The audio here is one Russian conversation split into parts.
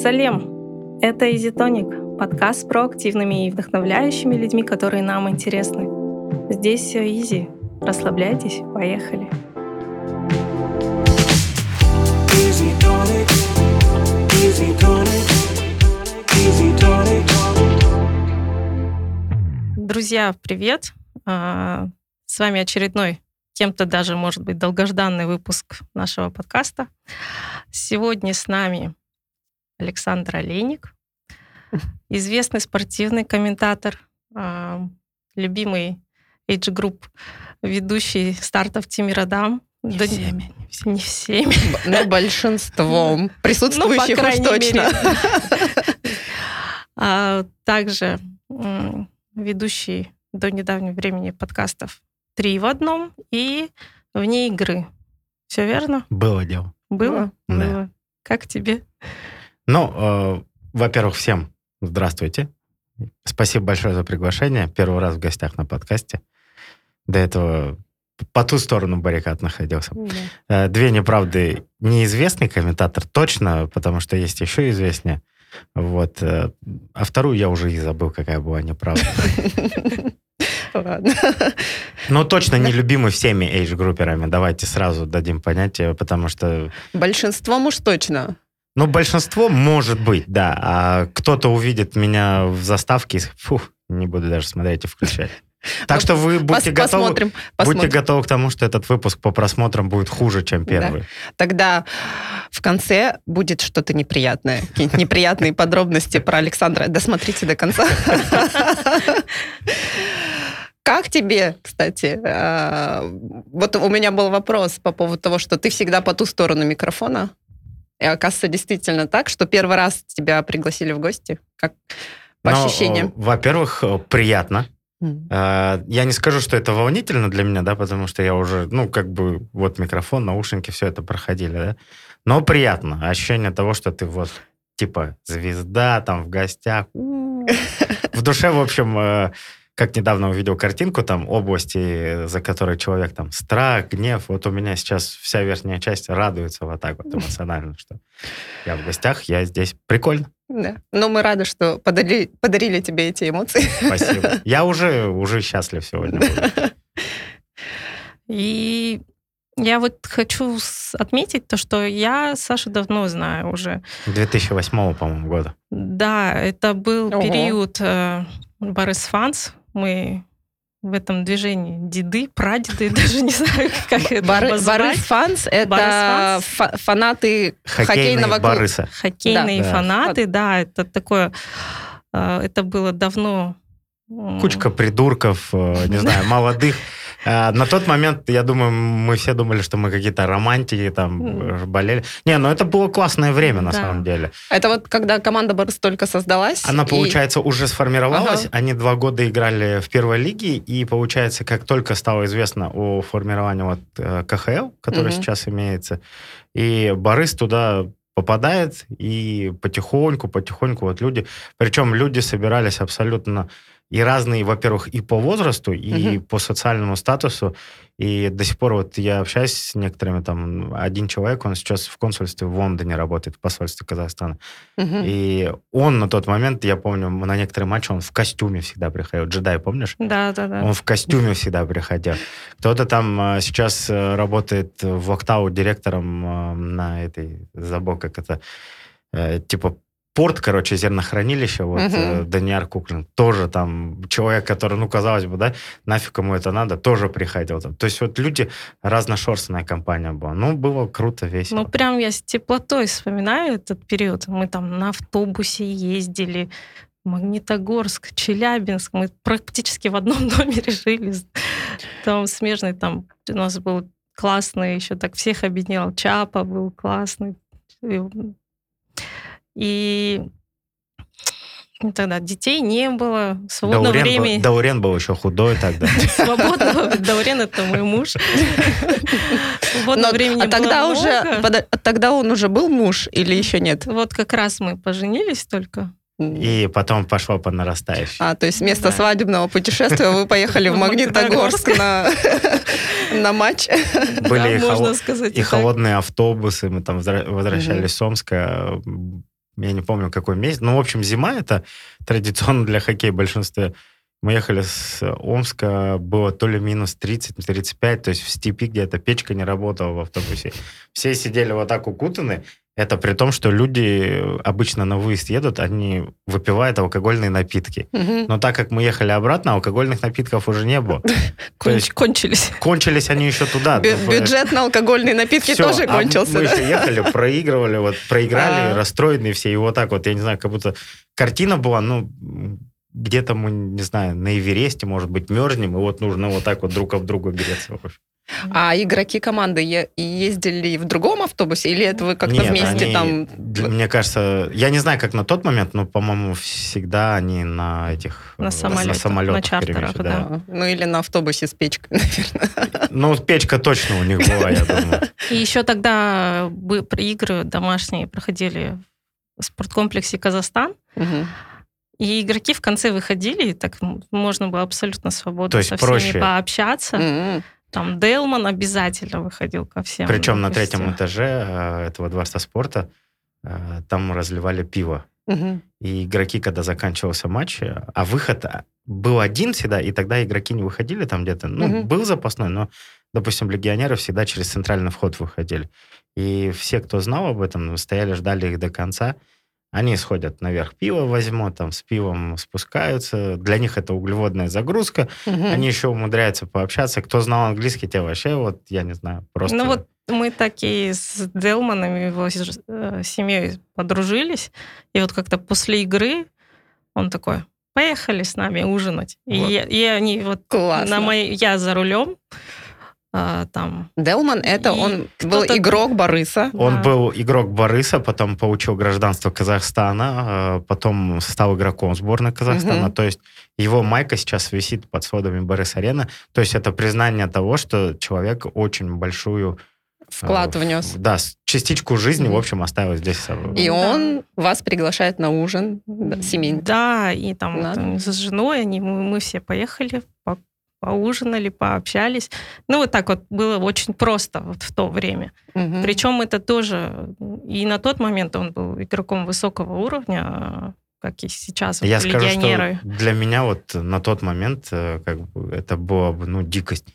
Салем! Это Изитоник, подкаст про активными и вдохновляющими людьми, которые нам интересны. Здесь все изи. Расслабляйтесь, поехали. Easy tonic, easy tonic, easy tonic. Друзья, привет! А, с вами очередной, кем-то даже, может быть, долгожданный выпуск нашего подкаста. Сегодня с нами Александр Олейник, известный спортивный комментатор, а, любимый Age Group, ведущий стартов Тимиродам. Не да, всеми. Не всеми. Но большинством присутствующих ну, уж точно. А, также ведущий до недавнего времени подкастов «Три в одном» и «Вне игры». Все верно? Было дело. Было? Да. Было. Как тебе? Ну, э, во-первых, всем здравствуйте. Спасибо большое за приглашение. Первый раз в гостях на подкасте. До этого по ту сторону баррикад находился. Да. Э, две неправды. Неизвестный комментатор точно, потому что есть еще известнее. Вот. Э, а вторую я уже и забыл, какая была неправда. Ладно. Но точно не любимый всеми эйдж-групперами. Давайте сразу дадим понятие, потому что... Большинством уж точно. Ну, большинство может быть, да. А кто-то увидит меня в заставке и фу, не буду даже смотреть и включать. Так что вы будьте Пос готовы, посмотрим, посмотрим. будьте готовы к тому, что этот выпуск по просмотрам будет хуже, чем первый. Да. Тогда в конце будет что-то неприятное, какие-нибудь неприятные подробности про Александра. Досмотрите до конца. Как тебе, кстати? А, вот у меня был вопрос по поводу того, что ты всегда по ту сторону микрофона. И оказывается, действительно так, что первый раз тебя пригласили в гости. Как по Но, ощущениям? Во-первых, приятно. Mm. Я не скажу, что это волнительно для меня, да, потому что я уже, ну, как бы, вот микрофон, наушники, все это проходили, да. Но приятно. Ощущение того, что ты вот, типа, звезда там в гостях. В душе, в общем, э, как недавно увидел картинку, там, области, за которой человек, там, страх, гнев, вот у меня сейчас вся верхняя часть радуется вот так вот эмоционально, что я в гостях, я здесь. Прикольно. Да. Но мы рады, что подарили, подарили тебе эти эмоции. Спасибо. Я уже, уже счастлив сегодня. И я вот хочу отметить то, что я Сашу давно знаю уже. 2008, по-моему, года. Да, это был Ого. период э, Борис Фанс, мы в этом движении деды, прадеды, даже не знаю, как это Бар, Борис Фанс — это фанаты хоккейного клуба. Хоккейные да. фанаты, да, это такое... Э, это было давно... Кучка придурков, э, не знаю, молодых на тот момент, я думаю, мы все думали, что мы какие-то романтики там болели. Не, ну это было классное время на самом деле. Это вот когда команда Борис только создалась? Она, получается, уже сформировалась. Они два года играли в первой лиге, и, получается, как только стало известно о формировании вот э, КХЛ, который сейчас имеется, и Борис туда попадает, и потихоньку, потихоньку вот люди, причем люди собирались абсолютно и разные, во-первых, и по возрасту, и угу. по социальному статусу. И до сих пор вот я общаюсь с некоторыми, там, один человек, он сейчас в консульстве в Лондоне работает, в посольстве Казахстана. Угу. И он на тот момент, я помню, на некоторые матчи он в костюме всегда приходил. Джедай, помнишь? Да, да, да. Он в костюме всегда приходил. Кто-то там а, сейчас э, работает в Октау директором а, на этой, забыл, как это, э, типа порт, короче, зернохранилище, вот, uh-huh. Даниар Куклин, тоже там человек, который, ну, казалось бы, да, нафиг ему это надо, тоже приходил. Там. То есть вот люди, разношерстная компания была. Ну, было круто, весело. Ну, прям я с теплотой вспоминаю этот период. Мы там на автобусе ездили, Магнитогорск, Челябинск, мы практически в одном номере жили. Там смежный, там у нас был классный, еще так всех объединял. Чапа был классный. И тогда детей не было, свободного Даурен времени. Был, Даурен был еще худой тогда. Свободного, Даурен это мой муж. Свободного времени а тогда уже, тогда он уже был муж или еще нет? Вот как раз мы поженились только. И потом пошло по нарастающей. А, то есть вместо да. свадебного путешествия вы поехали в Магнитогорск на, на матч. Были да, и, холод... сказать, и холодные автобусы, мы там возвращались с Омска, я не помню, какой месяц. Ну, в общем, зима это традиционно для хоккея большинстве. Мы ехали с Омска, было то ли минус 30-35, то есть в степи где-то печка не работала в автобусе. Все сидели вот так укутаны, это при том, что люди обычно на выезд едут, они выпивают алкогольные напитки. Угу. Но так как мы ехали обратно, алкогольных напитков уже не было. Конч, кончились. Кончились они еще туда. Бюджет на алкогольные напитки тоже а кончился. Мы еще ехали, проигрывали, вот проиграли, а. расстроенные все. И вот так вот, я не знаю, как будто картина была, ну, где-то мы, не знаю, на Эвересте, может быть, мерзнем, и вот нужно вот так вот друг об друга греться. А игроки команды ездили в другом автобусе, или это вы как-то вместе они, там... Мне кажется, я не знаю, как на тот момент, но, по-моему, всегда они на этих... На самолетах, на, самолетах, на чартерах, да. да. Ну, или на автобусе с печкой, наверное. Ну, печка точно у них была, я думаю. И еще тогда игры домашние проходили в спорткомплексе «Казахстан». И игроки в конце выходили, и так можно было абсолютно свободно со всеми проще. пообщаться. Mm-hmm. Там Делман обязательно выходил ко всем. Причем на третьем этаже э, этого дворца спорта э, там разливали пиво. Угу. И игроки, когда заканчивался матч, э, а выход был один всегда, и тогда игроки не выходили там где-то. Ну, угу. был запасной, но, допустим, легионеры всегда через центральный вход выходили. И все, кто знал об этом, стояли, ждали их до конца. Они сходят наверх, пиво возьмут, там с пивом спускаются. Для них это углеводная загрузка. Угу. Они еще умудряются пообщаться. Кто знал английский, те вообще, вот, я не знаю, просто... Ну вот мы такие с Делманом, его э, семьей подружились. И вот как-то после игры он такой, поехали с нами ужинать. Вот. И, и они вот Классно. на моей... Я за рулем, а, там. Делман это он был игрок Бориса. Он да. был игрок Бориса, потом получил гражданство Казахстана, а, потом стал игроком сборной Казахстана. Угу. То есть его майка сейчас висит под сводами Борис Арена. То есть это признание того, что человек очень большую вклад внес. Да, частичку жизни, в общем, оставил здесь. И он вас приглашает на ужин да, семейный. Да, и там, там с женой они, мы, мы все поехали, поужинали, пообщались. Ну, вот так вот было очень просто вот в то время. Угу. Причем это тоже... И на тот момент он был игроком высокого уровня, как и сейчас Я вот, скажу, легионеры. Что для меня вот на тот момент э, как бы, это была бы, ну, дикость.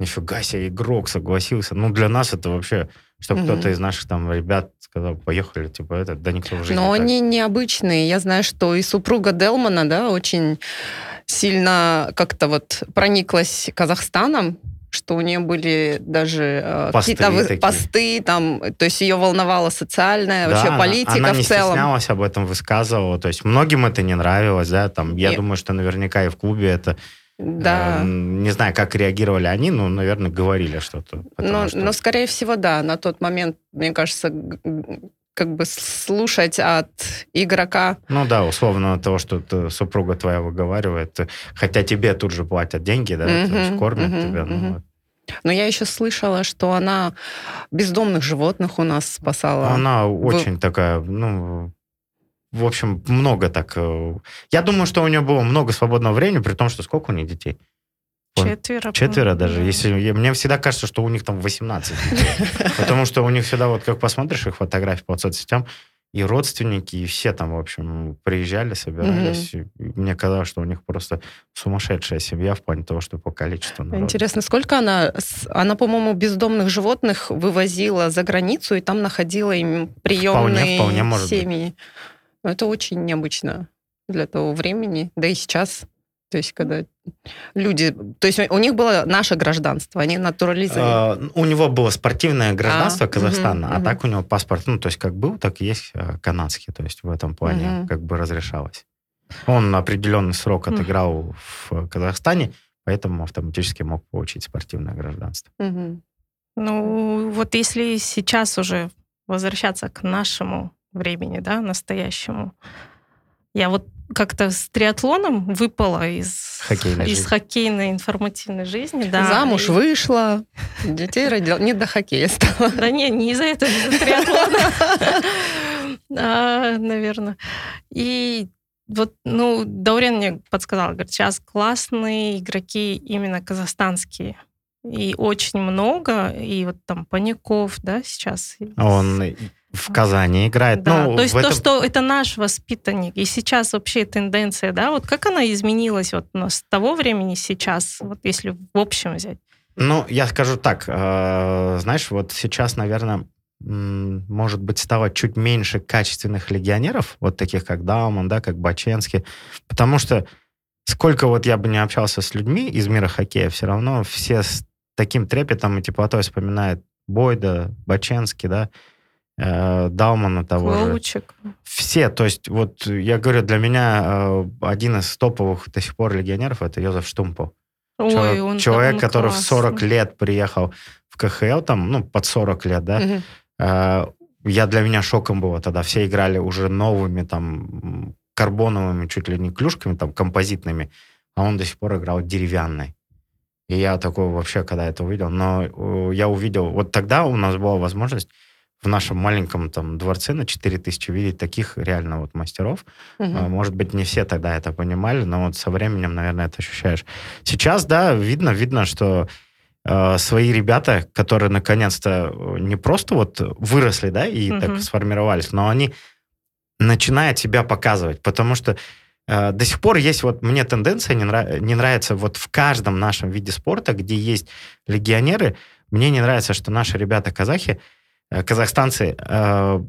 Нифига себе, игрок согласился. Ну, для нас это вообще, чтобы угу. кто-то из наших там ребят сказал, поехали, типа, это, да никто в жизни Но они необычные. Я знаю, что и супруга Делмана, да, очень сильно как-то вот прониклась Казахстаном, что у нее были даже э, какие-то такие. посты, там, то есть ее волновала социальная, да, вообще политика она, она в целом. Она не стеснялась об этом, высказывала, то есть многим это не нравилось, да, там, я и... думаю, что наверняка и в клубе это да. Э, не знаю, как реагировали они, но, наверное, говорили что-то. Но, что... но, скорее всего, да. На тот момент, мне кажется, как бы слушать от игрока. Ну да, условно от того, что ты, супруга твоя выговаривает, хотя тебе тут же платят деньги, да, mm-hmm, кормят mm-hmm, тебя. Mm-hmm. Ну, но я еще слышала, что она бездомных животных у нас спасала. Она очень Вы... такая, ну, в общем, много так. Э, я думаю, что у нее было много свободного времени, при том, что сколько у нее детей? Четверо. Четверо даже. Если, мне всегда кажется, что у них там 18 Потому что у них всегда, вот как посмотришь их фотографии по соцсетям, и родственники, и все там, в общем, приезжали, собирались. Mm-hmm. Мне казалось, что у них просто сумасшедшая семья в плане того, что по количеству народа. Интересно, сколько она... Она, по-моему, бездомных животных вывозила за границу, и там находила им приемные вполне, вполне семьи. Быть. Это очень необычно для того времени. Да и сейчас то есть, когда люди... То есть, у них было наше гражданство, они натурализовали. Uh, у него было спортивное гражданство а, Казахстана, угу, а угу. так у него паспорт, ну, то есть, как был, так и есть а, канадский. То есть, в этом плане угу. как бы разрешалось. Он на определенный срок отыграл угу. в Казахстане, поэтому автоматически мог получить спортивное гражданство. Угу. Ну, вот если сейчас уже возвращаться к нашему времени, да, настоящему, я вот как-то с триатлоном выпала из, хоккейной, из хоккейной информативной жизни. Да. Замуж и... вышла, детей родила. Не до хоккея стала. Да не, не из-за этого, из-за триатлона. а, наверное. И вот, ну, Даурен мне подсказал, говорит, сейчас классные игроки именно казахстанские. И очень много, и вот там Паников, да, сейчас. Он в Казани играет. Да, ну, то есть этом... то, что это наш воспитанник, и сейчас вообще тенденция, да, вот как она изменилась вот с того времени сейчас, вот если в общем взять? Ну, я скажу так, э, знаешь, вот сейчас, наверное, может быть, стало чуть меньше качественных легионеров, вот таких как Дауман, да, как Баченский, потому что сколько вот я бы не общался с людьми из мира хоккея, все равно все с таким трепетом и теплотой вспоминают Бойда, Баченский, да, э, Даумана того Клоучек. же. Все, то есть вот я говорю, для меня э, один из топовых до сих пор легионеров это Йозеф Штумпов. Ой, человек, он, человек он который классный. в 40 лет приехал в КХЛ, там, ну, под 40 лет, да. Э, я для меня шоком было тогда. Все играли уже новыми там карбоновыми чуть ли не клюшками, там композитными, а он до сих пор играл деревянной. И я такой вообще, когда это увидел, но э, я увидел, вот тогда у нас была возможность в нашем маленьком там дворце на 4000 видеть таких реально вот мастеров. А, Может быть, не все тогда это понимали, но вот со временем, наверное, это ощущаешь. Сейчас, да, видно, видно, что э, свои ребята, которые наконец-то э, не просто вот выросли, да, и Мгм. так сформировались, но они начинают себя показывать, потому что э, до сих пор есть вот мне тенденция не, нра- не нравится вот в каждом нашем виде спорта, где есть легионеры, мне не нравится, что наши ребята-казахи, э, казахстанцы, э,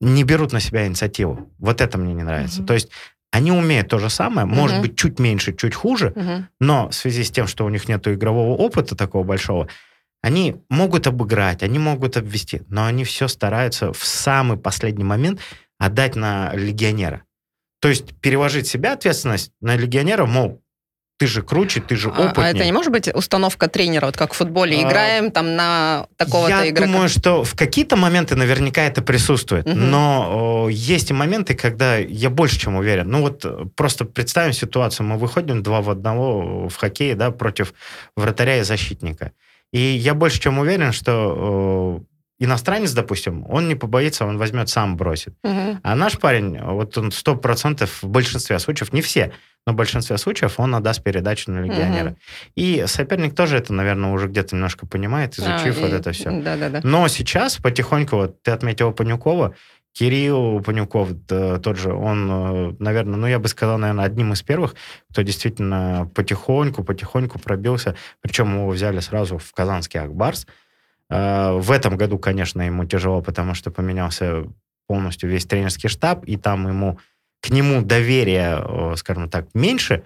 не берут на себя инициативу. Вот это мне не нравится. Мгм. То есть они умеют то же самое, может Мгм. быть, чуть меньше, чуть хуже, Мгм. но в связи с тем, что у них нет игрового опыта такого большого, они могут обыграть, они могут обвести, но они все стараются в самый последний момент отдать на легионера. То есть переложить себя ответственность на легионера, мол, ты же круче, ты же А, опытнее. а это не может быть установка тренера, вот как в футболе? А, Играем там на такого-то Я игрока. думаю, что в какие-то моменты наверняка это присутствует, Мгм. но о, есть и моменты, когда я больше чем уверен. Ну вот э, просто представим ситуацию, мы выходим два в одного в хоккее, да, против вратаря и защитника. И я больше чем уверен, что иностранец, допустим, он не побоится, он возьмет сам бросит. Мгм. А наш парень, вот он сто процентов в большинстве случаев, не все, но в большинстве случаев он отдаст передачу на легионера. Мгм. И соперник тоже это, наверное, уже где-то немножко понимает, изучив А, вот и- это все. Да-да-да. Но сейчас потихоньку, вот ты отметил Панюкова, Кирилл Панюков, да, тот же, он, э, наверное, ну, я бы сказал, наверное, одним из первых, кто действительно потихоньку, потихоньку пробился. Причем его взяли сразу в казанский Акбарс. Э, В этом году, конечно, ему тяжело, потому что поменялся полностью весь тренерский штаб, и там ему, к нему доверие, э, скажем так, меньше,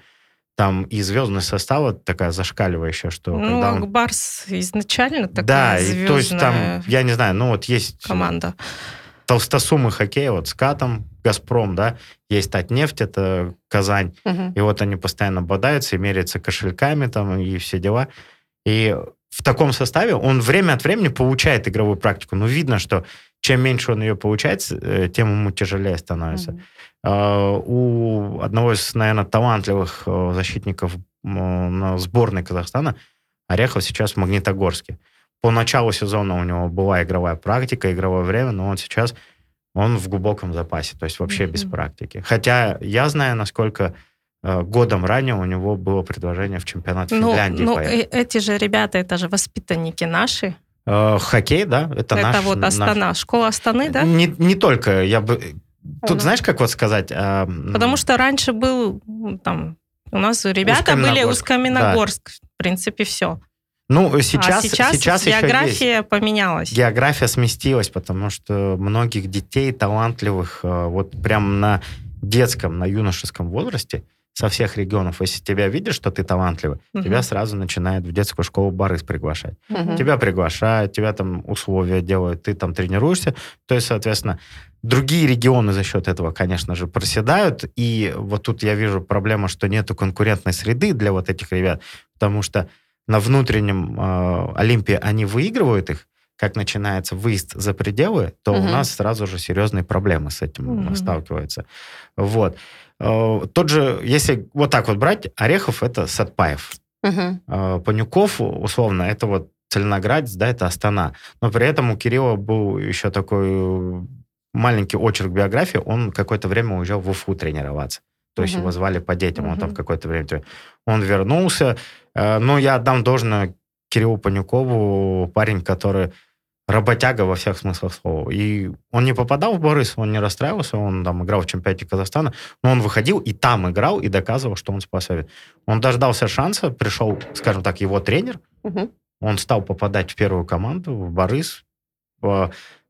там и звездность состава такая зашкаливающая, что Ну, когда он Акбарс изначально такая да, и то есть там, звездная я не знаю, ну вот есть команда. толстосумы хоккея, вот с Катом, Газпром, да, есть Татнефть, это Казань, Мгм. и вот они постоянно бодаются и меряются кошельками там и все дела. И в таком составе он время от времени получает игровую практику, но видно, что чем меньше он ее получает, э, тем ему тяжелее становится. А, У одного из, наверное, талантливых э, защитников сборной Казахстана Орехов сейчас в Магнитогорске. По началу сезона у него была игровая практика, игровое время, но он сейчас он в глубоком запасе, то есть вообще без Мгм. практики. Хотя я знаю, насколько годом ранее у него было предложение в чемпионат Ну, Финляндии ну, поехать. э- эти же ребята, это же воспитанники наши. Э, Хоккей, да, это, Это, наш... вот наш- Астана, школа Астаны, да? Не, не только, я бы... Тут Ага. знаешь, как вот сказать? Потому что раньше был там у нас ребята были Усть-Каменогорск, Усть-Каменогорск. В принципе, все. Ну, сейчас, а сейчас, сейчас еще есть. география поменялась. География сместилась, потому что многих детей талантливых э, вот прям на детском, на юношеском возрасте со всех регионов, если тебя видят, что ты талантливый, Мгм. тебя сразу начинают в детскую школу Барыс приглашать. Мгм. Тебя приглашают, тебя там условия делают, ты там тренируешься. То есть, соответственно, другие регионы за счет этого, конечно же, проседают. И вот тут я вижу проблему, что нету конкурентной среды для вот этих ребят, потому что на внутреннем э, Олимпе они выигрывают их, как начинается выезд за пределы, то у Мгм. нас сразу же серьезные проблемы с этим Мгм. сталкиваются. Вот. Э, Тот же, если вот так вот брать, Орехов — это Сатпаев. Мгм. Э, Панюков, условно, это вот Целиноградец, да, это Астана. Но при этом у Кирилла был еще такой э, маленький очерк биографии. Он какое-то время уезжал в Уфу тренироваться. То есть Мгм. его звали по детям, он там какое-то время... Он вернулся. Но я отдам должное Кириллу Панюкову, парень, который работяга во всех смыслах слова. И он не попадал в Борис, он не расстраивался, он там играл в чемпионате Казахстана, но он выходил и там играл, и доказывал, что он способен. Он дождался шанса, пришел, скажем так, его тренер, угу. он стал попадать в первую команду, в Борис.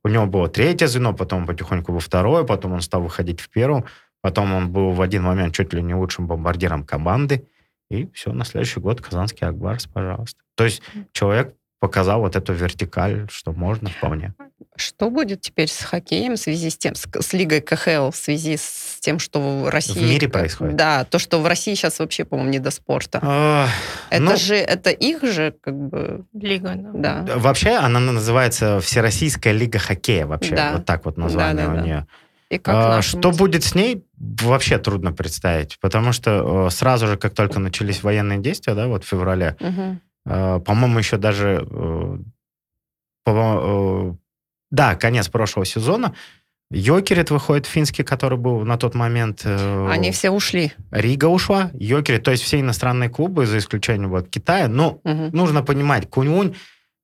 У него было третье звено, потом потихоньку во второе, потом он стал выходить в первую, потом он был в один момент чуть ли не лучшим бомбардиром команды. И все, на следующий год Казанский Акбарс, пожалуйста. То есть человек показал вот эту вертикаль, что можно вполне. Что будет теперь с хоккеем в связи с тем, с, с Лигой КХЛ, в связи с тем, что в России... В мире происходит? Да, то, что в России сейчас вообще, по-моему, не до спорта. А, это ну, же, это их же, как бы... Лига, да. да. Вообще она называется Всероссийская Лига Хоккея, вообще, да. вот так вот название да, да, у нее. И как а, что быть? будет с ней, вообще трудно представить, потому что сразу же, как только начались военные действия, да, вот в феврале, угу Э, по-моему, еще даже... Э, э, да, конец прошлого сезона. Йокерит выходит финский, который был на тот момент... Они все ушли. Рига ушла, Йокерит, то есть все иностранные клубы, за исключением вот Китая. Но угу. нужно понимать, Кунь-Унь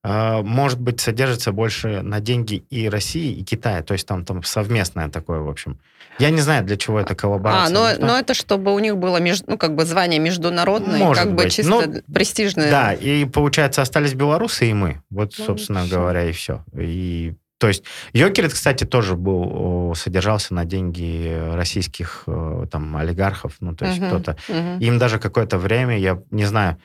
может быть, содержится больше на деньги и России, и Китая. То есть там, там совместное такое, в общем. Я не знаю, для чего это коллаборация. А, но, но это чтобы у них было меж, ну, как бы звание международное, Может как быть. бы чисто ну, престижное. Да, и получается, остались белорусы и мы. Вот, ну, собственно все. говоря, и все. И то есть Йокерит, кстати, тоже был, содержался на деньги российских э, там олигархов, ну, то есть uh-huh, кто-то. Uh-huh. Им даже какое-то время, я не знаю,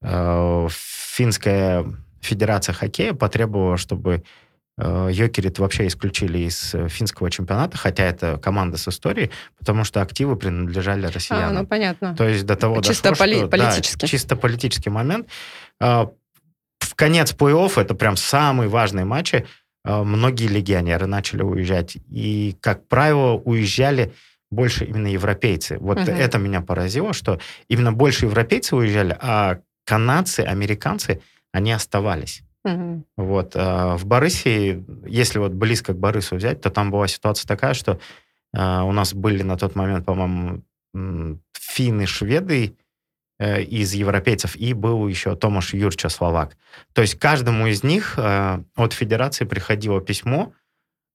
э, финская Федерация хоккея потребовала, чтобы э, Йокерит вообще исключили из э, финского чемпионата, хотя это команда с историей, потому что активы принадлежали россиянам. А, ну понятно. То есть до того чисто дошло, поли- что, политически. Да, чисто политический момент. Э, в конец плей-офф, это прям самые важные матчи, многие легионеры начали уезжать. И, как правило, уезжали больше именно европейцы. Вот угу. это меня поразило, что именно больше европейцы уезжали, а канадцы, американцы – они оставались. Угу. Вот. А в Борисии, если вот близко к Борису взять, то там была ситуация такая, что а, у нас были на тот момент, по-моему, финны, шведы э, из европейцев, и был еще Томаш Юрча, словак. То есть каждому из них э, от федерации приходило письмо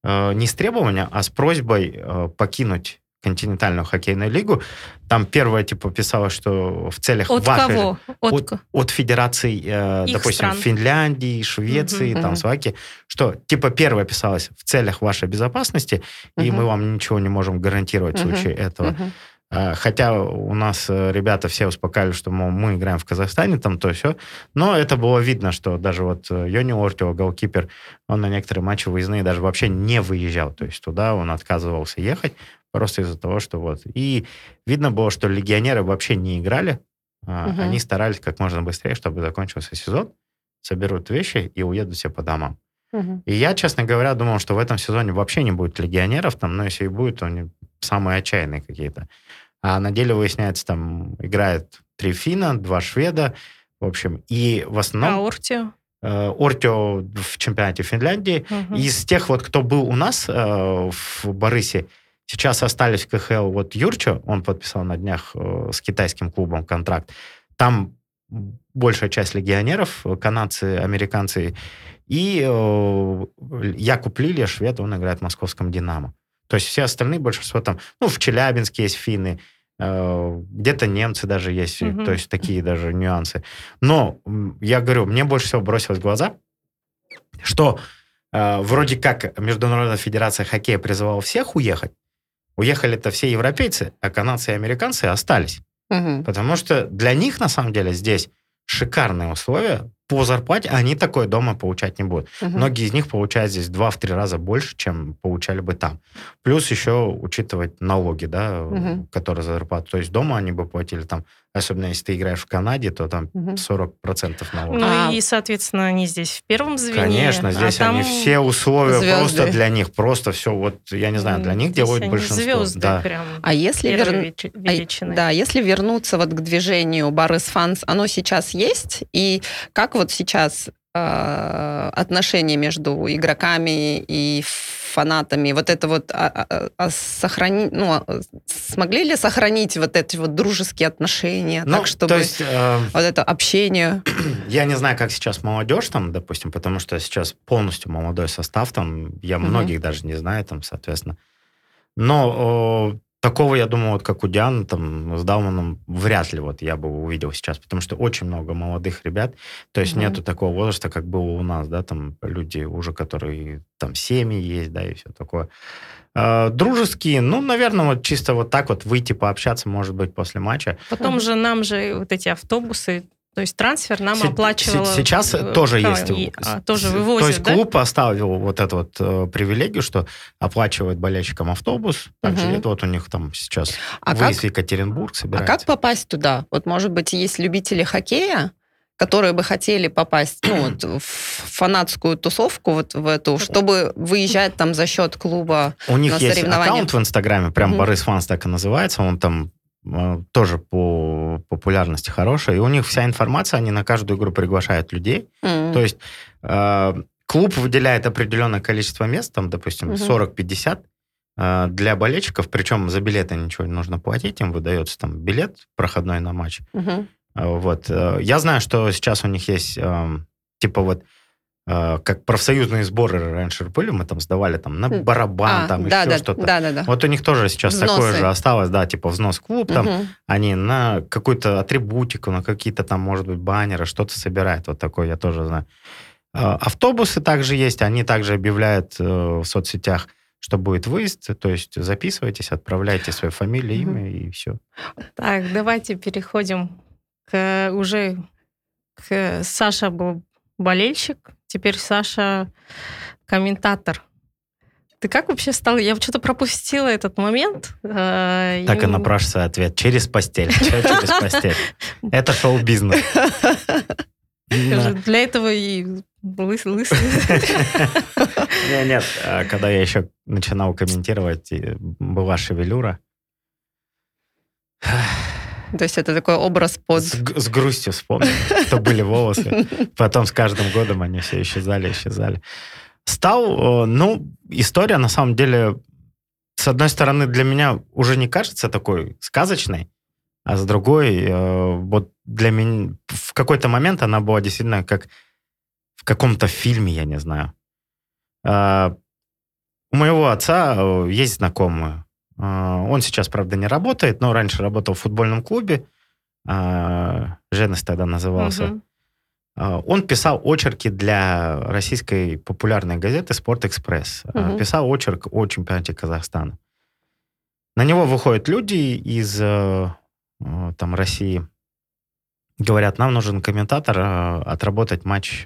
не с требованием, а с просьбой покинуть континентальную хоккейную лигу. Там первое, типа, писалось, что в целях от вашей... Кого? От, от, от федераций, э, допустим, стран. Финляндии, Швеции, угу, там, угу. Словакии, что, типа, первое писалось в целях вашей безопасности, угу. и мы вам ничего не можем гарантировать угу. в случае этого. Угу. Хотя у нас э, ребята все успокаивали, что, мол, мы играем в Казахстане, там то все. Но это было видно, что даже вот э, Йони Ортио, голкипер, он на некоторые матчи выездные даже вообще не выезжал. То есть туда он отказывался ехать, Просто из-за того, что вот... И видно было, что легионеры вообще не играли. Угу. Они старались как можно быстрее, чтобы закончился сезон, соберут вещи и уедут все по домам. Угу. И я, честно говоря, думал, что в этом сезоне вообще не будет легионеров, там, но если и будет, то они самые отчаянные какие-то. А на деле выясняется, там играет три финна, два шведа, в общем, и в основном... А Ортио? Э, Ортио в чемпионате Финляндии. Угу. Из тех вот, кто был у нас э, в Борисе, Сейчас остались в КХЛ вот Юрчо, он подписал на днях э, с китайским клубом контракт. Там большая часть легионеров, э, канадцы, американцы. И э, Якуб Лилия, швед, он играет в московском «Динамо». То есть все остальные, большинство там, ну, в Челябинске есть финны, э, где-то немцы даже есть, mm-hmm. то есть такие даже нюансы. Но я говорю, мне больше всего бросилось в глаза, что э, вроде как Международная федерация хоккея призывала всех уехать, Уехали-то все европейцы, а канадцы и американцы остались. Угу. Потому что для них, на самом деле, здесь шикарные условия. По зарплате они такое дома получать не будут. Угу. Многие из них получают здесь два-три раза больше, чем получали бы там. Плюс еще учитывать налоги, да, угу. которые за зарплату. То есть дома они бы платили там Особенно если ты играешь в Канаде, то там угу. 40% налогов. Ну а, и, соответственно, они здесь в первом звене. Конечно, а здесь а они все условия звезды. просто для них, просто все, вот, я не знаю, для них делают большинство. Звезды да. прям а если, вер... а, да, если вернуться вот к движению Барыс Фанс, оно сейчас есть? И как вот сейчас э, отношения между игроками и фанатами, вот это вот а, а, а, сохрани, ну, а, смогли ли сохранить вот эти вот дружеские отношения, ну, так, чтобы то есть, э, вот это общение? Я не знаю, как сейчас молодежь там, допустим, потому что сейчас полностью молодой состав, там, я угу. многих даже не знаю, там, соответственно. Но Такого, я думаю, вот как у Дианы, там, с Дауманом, вряд ли вот я бы увидел сейчас, потому что очень много молодых ребят, то есть mm-hmm. нету такого возраста, как было у нас, да, там люди уже, которые там семьи есть, да, и все такое. А, дружеские, ну, наверное, вот чисто вот так вот выйти пообщаться, может быть, после матча. Потом же нам же вот эти автобусы то есть трансфер нам оплачивала... Сейчас э, тоже есть. И, а, тоже вывозят, То есть да? клуб оставил вот эту вот э, привилегию, что оплачивает болельщикам автобус. Также угу. это вот у них там сейчас а выезд как, в Екатеринбург собирается. А как попасть туда? Вот, может быть, есть любители хоккея, которые бы хотели попасть ну, вот, в фанатскую тусовку вот в эту, чтобы выезжать там за счет клуба У них есть аккаунт в Инстаграме, прям mm Борис Фанс так и называется, он там тоже по популярности хорошая. И у них вся информация, они на каждую игру приглашают людей. Mm. То есть э, клуб выделяет определенное количество мест, там, допустим, mm-hmm. 40-50 э, для болельщиков, причем за билеты ничего не нужно платить, им выдается там билет проходной на матч. Mm-hmm. Вот. Э, я знаю, что сейчас у них есть э, типа вот как профсоюзные сборы раньше были, мы там сдавали там на хм. барабан, а, там да, еще да, что-то. Да, да, да. Вот у них тоже сейчас Взносы. такое же осталось, да, типа взнос клуб, там угу. они на какую-то атрибутику, на какие-то там, может быть, баннеры, что-то собирают, вот такое я тоже знаю. А, автобусы также есть, они также объявляют э, в соцсетях, что будет выезд, то есть записывайтесь, отправляйте свою фамилию, имя и все. Так, давайте переходим к уже к Саша был болельщик, теперь Саша комментатор. Ты как вообще стал? Я что-то пропустила этот момент. Э, так и напрашивается ответ. Через постель. через постель? Это шоу-бизнес. Для этого и лысый. Нет, а когда я еще начинал комментировать, была шевелюра. То есть это такой образ под... С, с грустью вспомнил, что были волосы. Потом с каждым годом они все исчезали, исчезали. Стал, ну, история на самом деле, с одной стороны, для меня уже не кажется такой сказочной, а с другой, э, вот для меня в какой-то момент она была действительно как в каком-то фильме, я не знаю. Э, у моего отца э, есть знакомые, он сейчас, правда, не работает, но раньше работал в футбольном клубе. А, Женес тогда назывался. Угу. Он писал очерки для российской популярной газеты «Спорт Экспресс». Угу. Писал очерк о чемпионате Казахстана. На него выходят люди из э, там, России. Говорят, нам нужен комментатор отработать матч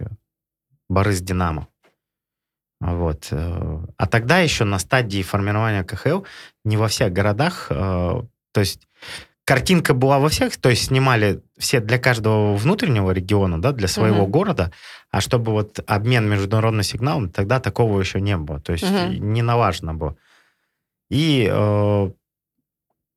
Борис-Динамо. Вот. Э, а тогда еще на стадии формирования КХЛ не во всех городах, э, то есть картинка была во всех, то есть снимали все для каждого внутреннего региона, да, для своего угу. города, а чтобы вот обмен международным сигналом, тогда такого еще не было, то есть угу. не налажено было. И э,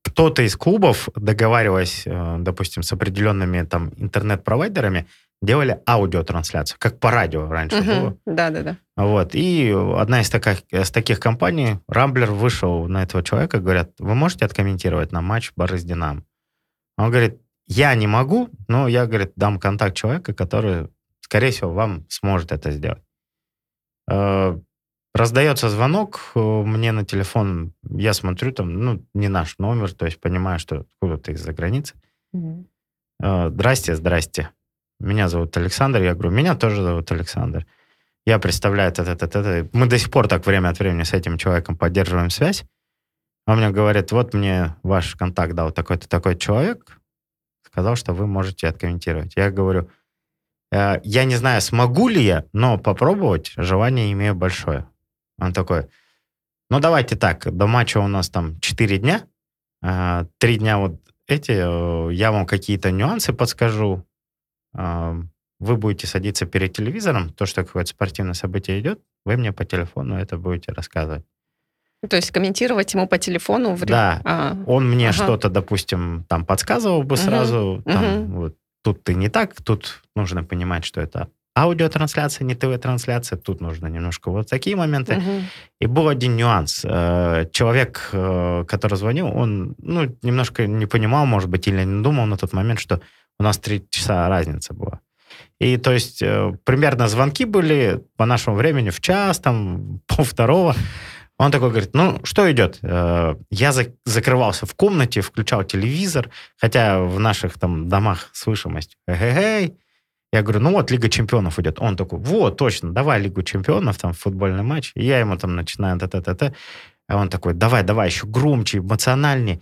кто-то из клубов, договариваясь, э, допустим, с определенными там интернет-провайдерами, делали аудиотрансляцию, как по радио раньше угу. было. Да, да, да. Вот. И одна из таких, из таких компаний, Рамблер, вышел на этого человека, говорят, вы можете откомментировать на матч Борис Динамо? Он говорит, я не могу, но я, говорит, дам контакт человека, который, скорее всего, вам сможет это сделать. Э, раздается звонок э, мне на телефон, я смотрю, там, ну, не наш номер, то есть понимаю, что откуда-то из-за границы. Mm-hmm. Здрасте, здрасте. Меня зовут Александр. Я говорю, меня тоже зовут Александр. Я представляю это, это, это. Мы до сих пор так время от времени с этим человеком поддерживаем связь. Он мне говорит, вот мне ваш контакт дал такой-то такой человек, сказал, что вы можете откомментировать. Я говорю, «Э, я не знаю, смогу ли я, но попробовать желание имею большое. Он такой, ну давайте так, до матча у нас там 4 дня, э, три дня вот эти, э, я вам какие-то нюансы подскажу, вы будете садиться перед телевизором, то, что какое-то спортивное событие идет, вы мне по телефону это будете рассказывать. То есть комментировать ему по телефону? В... Да. А. Он мне ага. что-то, допустим, там подсказывал бы сразу. Угу. Там, угу. Вот, тут ты не так, тут нужно понимать, что это аудиотрансляция, не ТВ-трансляция. Тут нужно немножко вот такие моменты. Угу. И был один нюанс. Э, человек, э, который звонил, он ну, немножко не понимал, может быть, или не думал на тот момент, что у нас три часа разница была. И то есть э, примерно звонки были по нашему времени в час, там, пол второго. Он такой говорит, ну, что идет? Э, я за закрывался в комнате, включал телевизор, хотя в наших там домах слышимость. Эй, я говорю, ну вот Лига Чемпионов идет. Он такой, вот, точно, давай Лигу Чемпионов, там, футбольный матч. И я ему там начинаю та-та-та-та. А он такой, давай, давай, еще громче, эмоциональнее.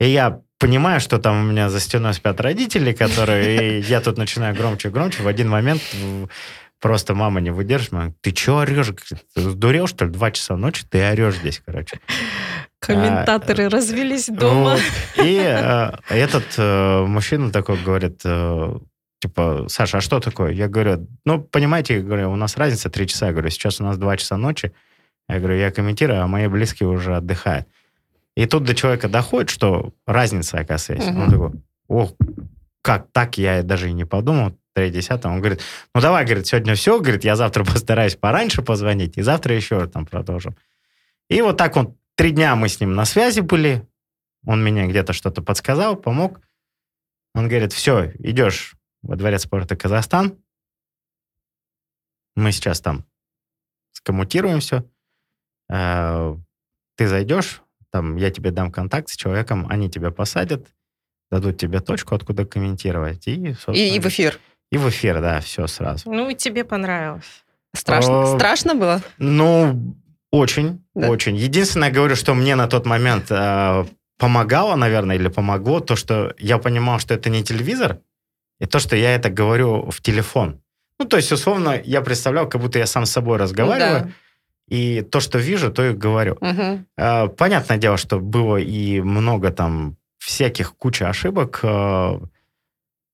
И я понимаю, что там у меня за стеной спят родители, которые... И я тут начинаю громче и громче. В один момент просто мама не выдерживает. Ты что орешь? Ты сдурел, что ли? Два часа ночи ты орешь здесь, короче. Комментаторы а, развелись дома. И а, этот а, мужчина такой говорит, а, типа, Саша, а что такое? Я говорю, ну, понимаете, я говорю, у нас разница три часа. Я говорю, сейчас у нас два часа ночи. Я говорю, я комментирую, а мои близкие уже отдыхают. И тут до человека доходит, что разница, оказывается, есть. Угу. Он такой, ох, как так, я даже и не подумал. 3 Он говорит, ну давай, говорит, сегодня все, говорит, я завтра постараюсь пораньше позвонить, и завтра еще там продолжим. И вот так вот три дня мы с ним на связи были, он мне где-то что-то подсказал, помог. Он говорит, все, идешь во дворец спорта Казахстан, мы сейчас там скоммутируем все, э, ты зайдешь, там я тебе дам контакт с человеком, они тебя посадят, дадут тебе точку, откуда комментировать. И, и, и в эфир. И в эфир, да, все сразу. Ну, и тебе понравилось. Страшно, О, страшно было? Ну, очень, да. очень. Единственное, говорю, что мне на тот момент э, помогало, наверное, или помогло, то, что я понимал, что это не телевизор, и то, что я это говорю в телефон. Ну, то есть, условно, я представлял, как будто я сам с собой разговариваю. Да. И то, что вижу, то и говорю. Угу. Понятное дело, что было и много там всяких куча ошибок. Э,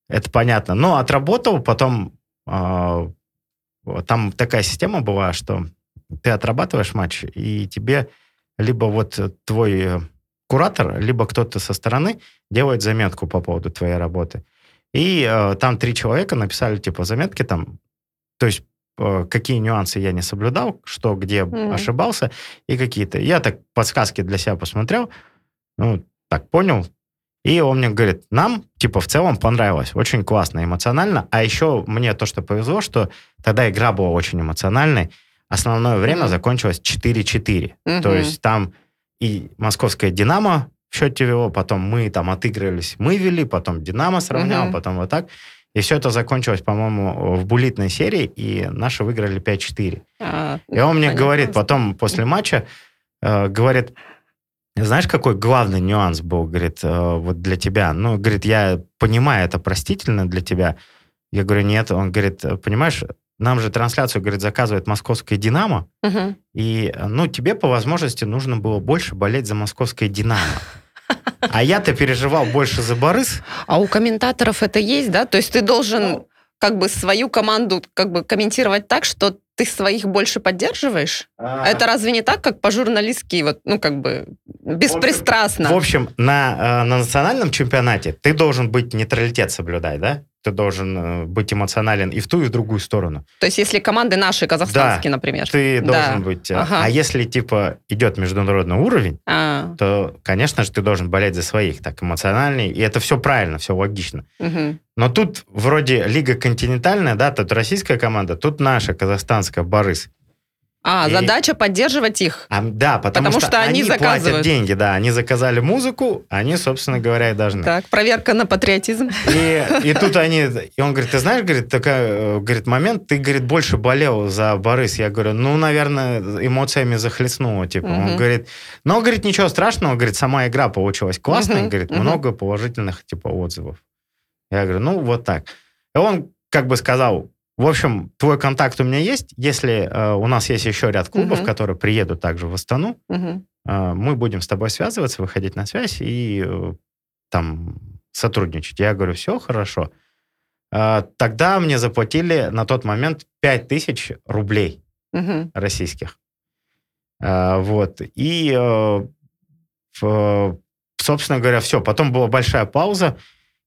это понятно. Но отработал, потом э, там такая система была, что ты отрабатываешь матч, и тебе либо вот твой куратор, либо кто-то со стороны делает заметку по поводу твоей работы. И э, там три человека написали типа заметки там, то есть Э, какие нюансы я не соблюдал, что где mm-hmm. ошибался и какие-то. Я так подсказки для себя посмотрел, ну, так понял. И он мне говорит, нам, типа, в целом понравилось, очень классно, эмоционально. А еще мне то, что повезло, что тогда игра была очень эмоциональной. Основное время mm-hmm. закончилось 4-4. Mm-hmm. То есть там и московская «Динамо» в счете вело, потом мы там отыгрывались, мы вели, потом «Динамо» сравнял, mm-hmm. потом вот так. И все это закончилось, по-моему, в булитной серии, и наши выиграли 5-4. А, и он мне говорит потом, после матча, э, говорит, знаешь, какой главный нюанс был, говорит, э, вот для тебя? Ну, говорит, я понимаю, это простительно для тебя. Я говорю, нет. Он говорит, понимаешь, нам же трансляцию, говорит, заказывает московская «Динамо», угу. и, ну, тебе по возможности нужно было больше болеть за московское «Динамо». А я-то переживал больше за Борис. А у комментаторов это есть, да? То есть ты должен ну, как бы свою команду как бы комментировать так, что ты своих больше поддерживаешь? А... Это разве не так, как по-журналистски, вот, ну, как бы, беспристрастно? В общем, на, э, на национальном чемпионате ты должен быть нейтралитет соблюдать, да? Ты должен э, быть эмоционален и в ту, и в другую сторону. То есть, если команды наши, казахстанские, да, например. ты должен да. быть... Э, ага. А если, типа, идет международный уровень, а. то, конечно же, ты должен болеть за своих, так, эмоциональней, и это все правильно, все логично. Угу. Но тут вроде Лига континентальная, да, тут российская команда, тут наша, казахстанская, Борис. А, и... задача поддерживать их. А, да, потому, потому что, что они, они заказывают. платят деньги, да, они заказали музыку, они, собственно говоря, и должны. Так, проверка на патриотизм. И, и тут они, и он говорит, ты знаешь, говорит, такой, э, говорит, момент, ты, говорит, больше болел за Борис. Я говорю, ну, наверное, эмоциями захлестнуло, типа. Угу. Он говорит, но, говорит, ничего страшного, говорит, сама игра получилась классная, угу, говорит, угу. много положительных, типа, отзывов. Я говорю, ну, вот так. И он как бы сказал, в общем, твой контакт у меня есть. Если э, у нас есть еще ряд клубов, угу. которые приедут также в Астану, угу. э, мы будем с тобой связываться, выходить на связь и э, там сотрудничать. Я говорю, все хорошо. Э, тогда мне заплатили на тот момент 5000 рублей угу. российских. Э, вот. И, э, в, собственно говоря, все. Потом была большая пауза.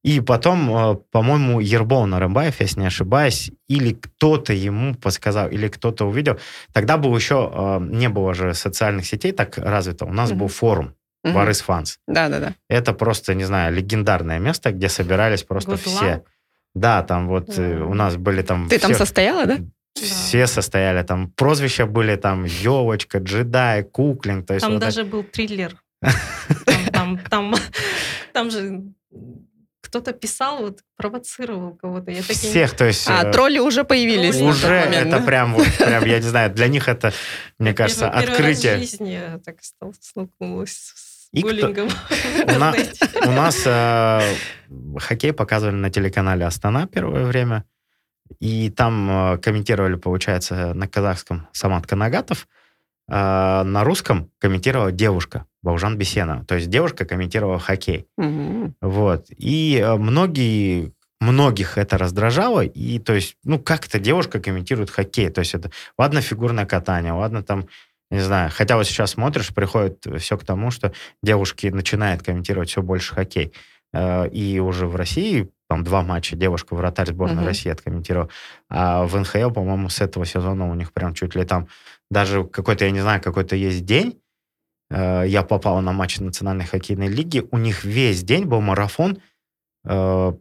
И потом, э, по-моему, Ербол Нарымбаев, если не ошибаюсь, или кто-то ему подсказал, или кто-то увидел. Тогда был еще, э, не было же социальных сетей так развито. У нас mm-hmm. был форум mm-hmm. Фанс. Да-да-да. Это просто, не знаю, легендарное место, где собирались просто Good все. Luck. Да, там вот mm-hmm. у нас были там... Ты все... там состояла, да? Все да. состояли, там прозвища были там елочка, джедай, куклинг. То есть там вот даже это... был триллер. Там, там, там же кто-то писал, вот провоцировал кого-то. Я такие... Всех, то есть... А, э, тролли уже появились. Уже это прям, вот, прям, я не знаю, для них это, мне кажется, первый, открытие. Первый раз в жизни я так столкнулась с и буллингом. Кто... У, на... у нас э, хоккей показывали на телеканале «Астана» первое время. И там э, комментировали, получается, на казахском Самат Канагатов, а на русском комментировала девушка Баужан Бесена. То есть девушка комментировала хоккей. Угу. Вот. И э, многие многих это раздражало, и то есть, ну, как эта девушка комментирует хоккей, то есть это, ладно, фигурное катание, ладно, там, не знаю, хотя вот сейчас смотришь, приходит все к тому, что девушки начинают комментировать все больше хоккей, э, и уже в России там два матча девушка вратарь сборной uh-huh. России откомментировала, а в НХЛ, по-моему, с этого сезона у них прям чуть ли там даже какой-то, я не знаю, какой-то есть день, э, я попал на матч национальной хоккейной лиги, у них весь день был марафон э,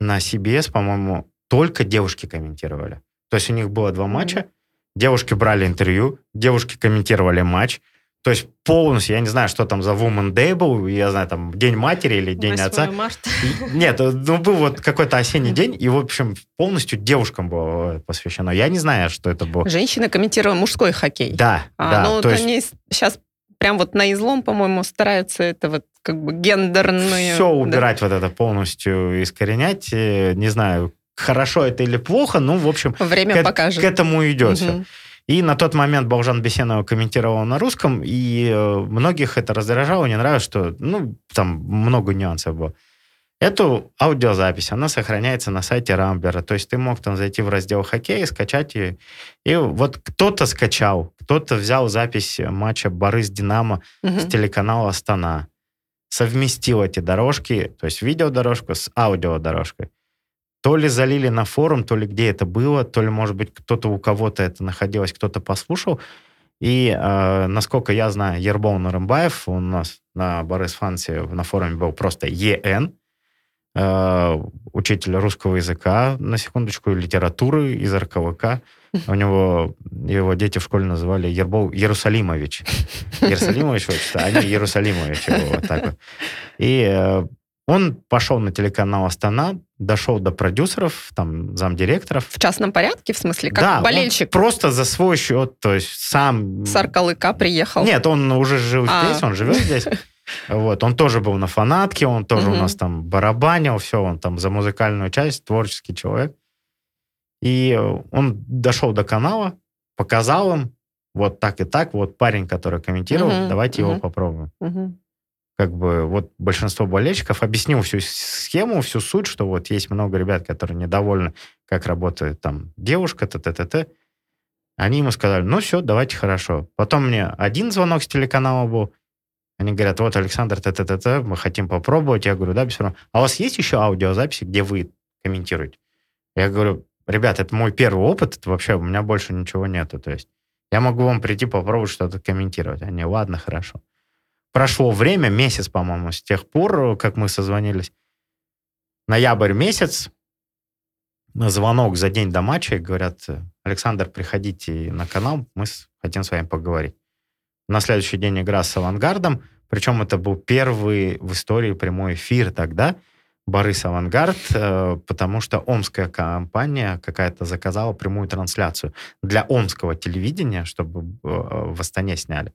на CBS, по-моему, только девушки комментировали. То есть у них было два матча, девушки брали интервью, девушки комментировали матч, то есть полностью, я не знаю, что там за Woman Day был, я знаю, там День матери или День отца. марта. Нет, ну был вот какой-то осенний день, и, в общем, полностью девушкам было посвящено. Я не знаю, что это было. Женщина комментировала мужской хоккей. Да, а, да. Ну, то есть... они сейчас прям вот на излом, по-моему, стараются это вот как бы гендерные... Все убирать да. вот это полностью, искоренять. Не знаю, хорошо это или плохо, ну, в общем... Время к, покажет. К этому идет угу. все. И на тот момент Балжан Бесенова комментировал на русском, и э, многих это раздражало, не нравилось, что, ну, там много нюансов было. Эту аудиозапись, она сохраняется на сайте Рамблера. То есть ты мог там зайти в раздел хоккей, скачать ее. И вот кто-то скачал, кто-то взял запись матча Борис-Динамо угу. с телеканала Астана, совместил эти дорожки, то есть видеодорожку с аудиодорожкой то ли залили на форум, то ли где это было, то ли, может быть, кто-то у кого-то это находилось, кто-то послушал. И, э, насколько я знаю, Ербол Нарымбаев, у нас на Борис Фансе на форуме был просто ЕН, э, учитель русского языка, на секундочку, литературы из РКВК. У него его дети в школе называли Ербол Иерусалимович. Иерусалимович, а не Иерусалимович. Его. И э, он пошел на телеканал «Астана», дошел до продюсеров, там, замдиректоров. В частном порядке, в смысле? Как да, болельщик? просто за свой счет, то есть сам... С Аркалыка приехал? Нет, он уже жил а. здесь, он живет здесь. Вот, он тоже был на фанатке, он тоже у нас там барабанил, все, он там за музыкальную часть, творческий человек. И он дошел до канала, показал им, вот так и так, вот парень, который комментировал, давайте его попробуем. Как бы вот большинство болельщиков объяснил всю схему, всю суть, что вот есть много ребят, которые недовольны, как работает там девушка, т-т-т-т. Они ему сказали, ну все, давайте хорошо. Потом мне один звонок с телеканала был, они говорят, вот, Александр, т-т-т-т, мы хотим попробовать. Я говорю, да, без проблем. А у вас есть еще аудиозаписи, где вы комментируете? Я говорю, ребят, это мой первый опыт, это вообще у меня больше ничего нету. То есть я могу вам прийти попробовать что-то комментировать. Они, ладно, хорошо. Прошло время, месяц, по-моему, с тех пор, как мы созвонились. Ноябрь месяц, звонок за день до матча, и говорят, Александр, приходите на канал, мы хотим с вами поговорить. На следующий день игра с «Авангардом», причем это был первый в истории прямой эфир тогда, Борис Авангард, э, потому что омская компания какая-то заказала прямую трансляцию для омского телевидения, чтобы э, в Астане сняли.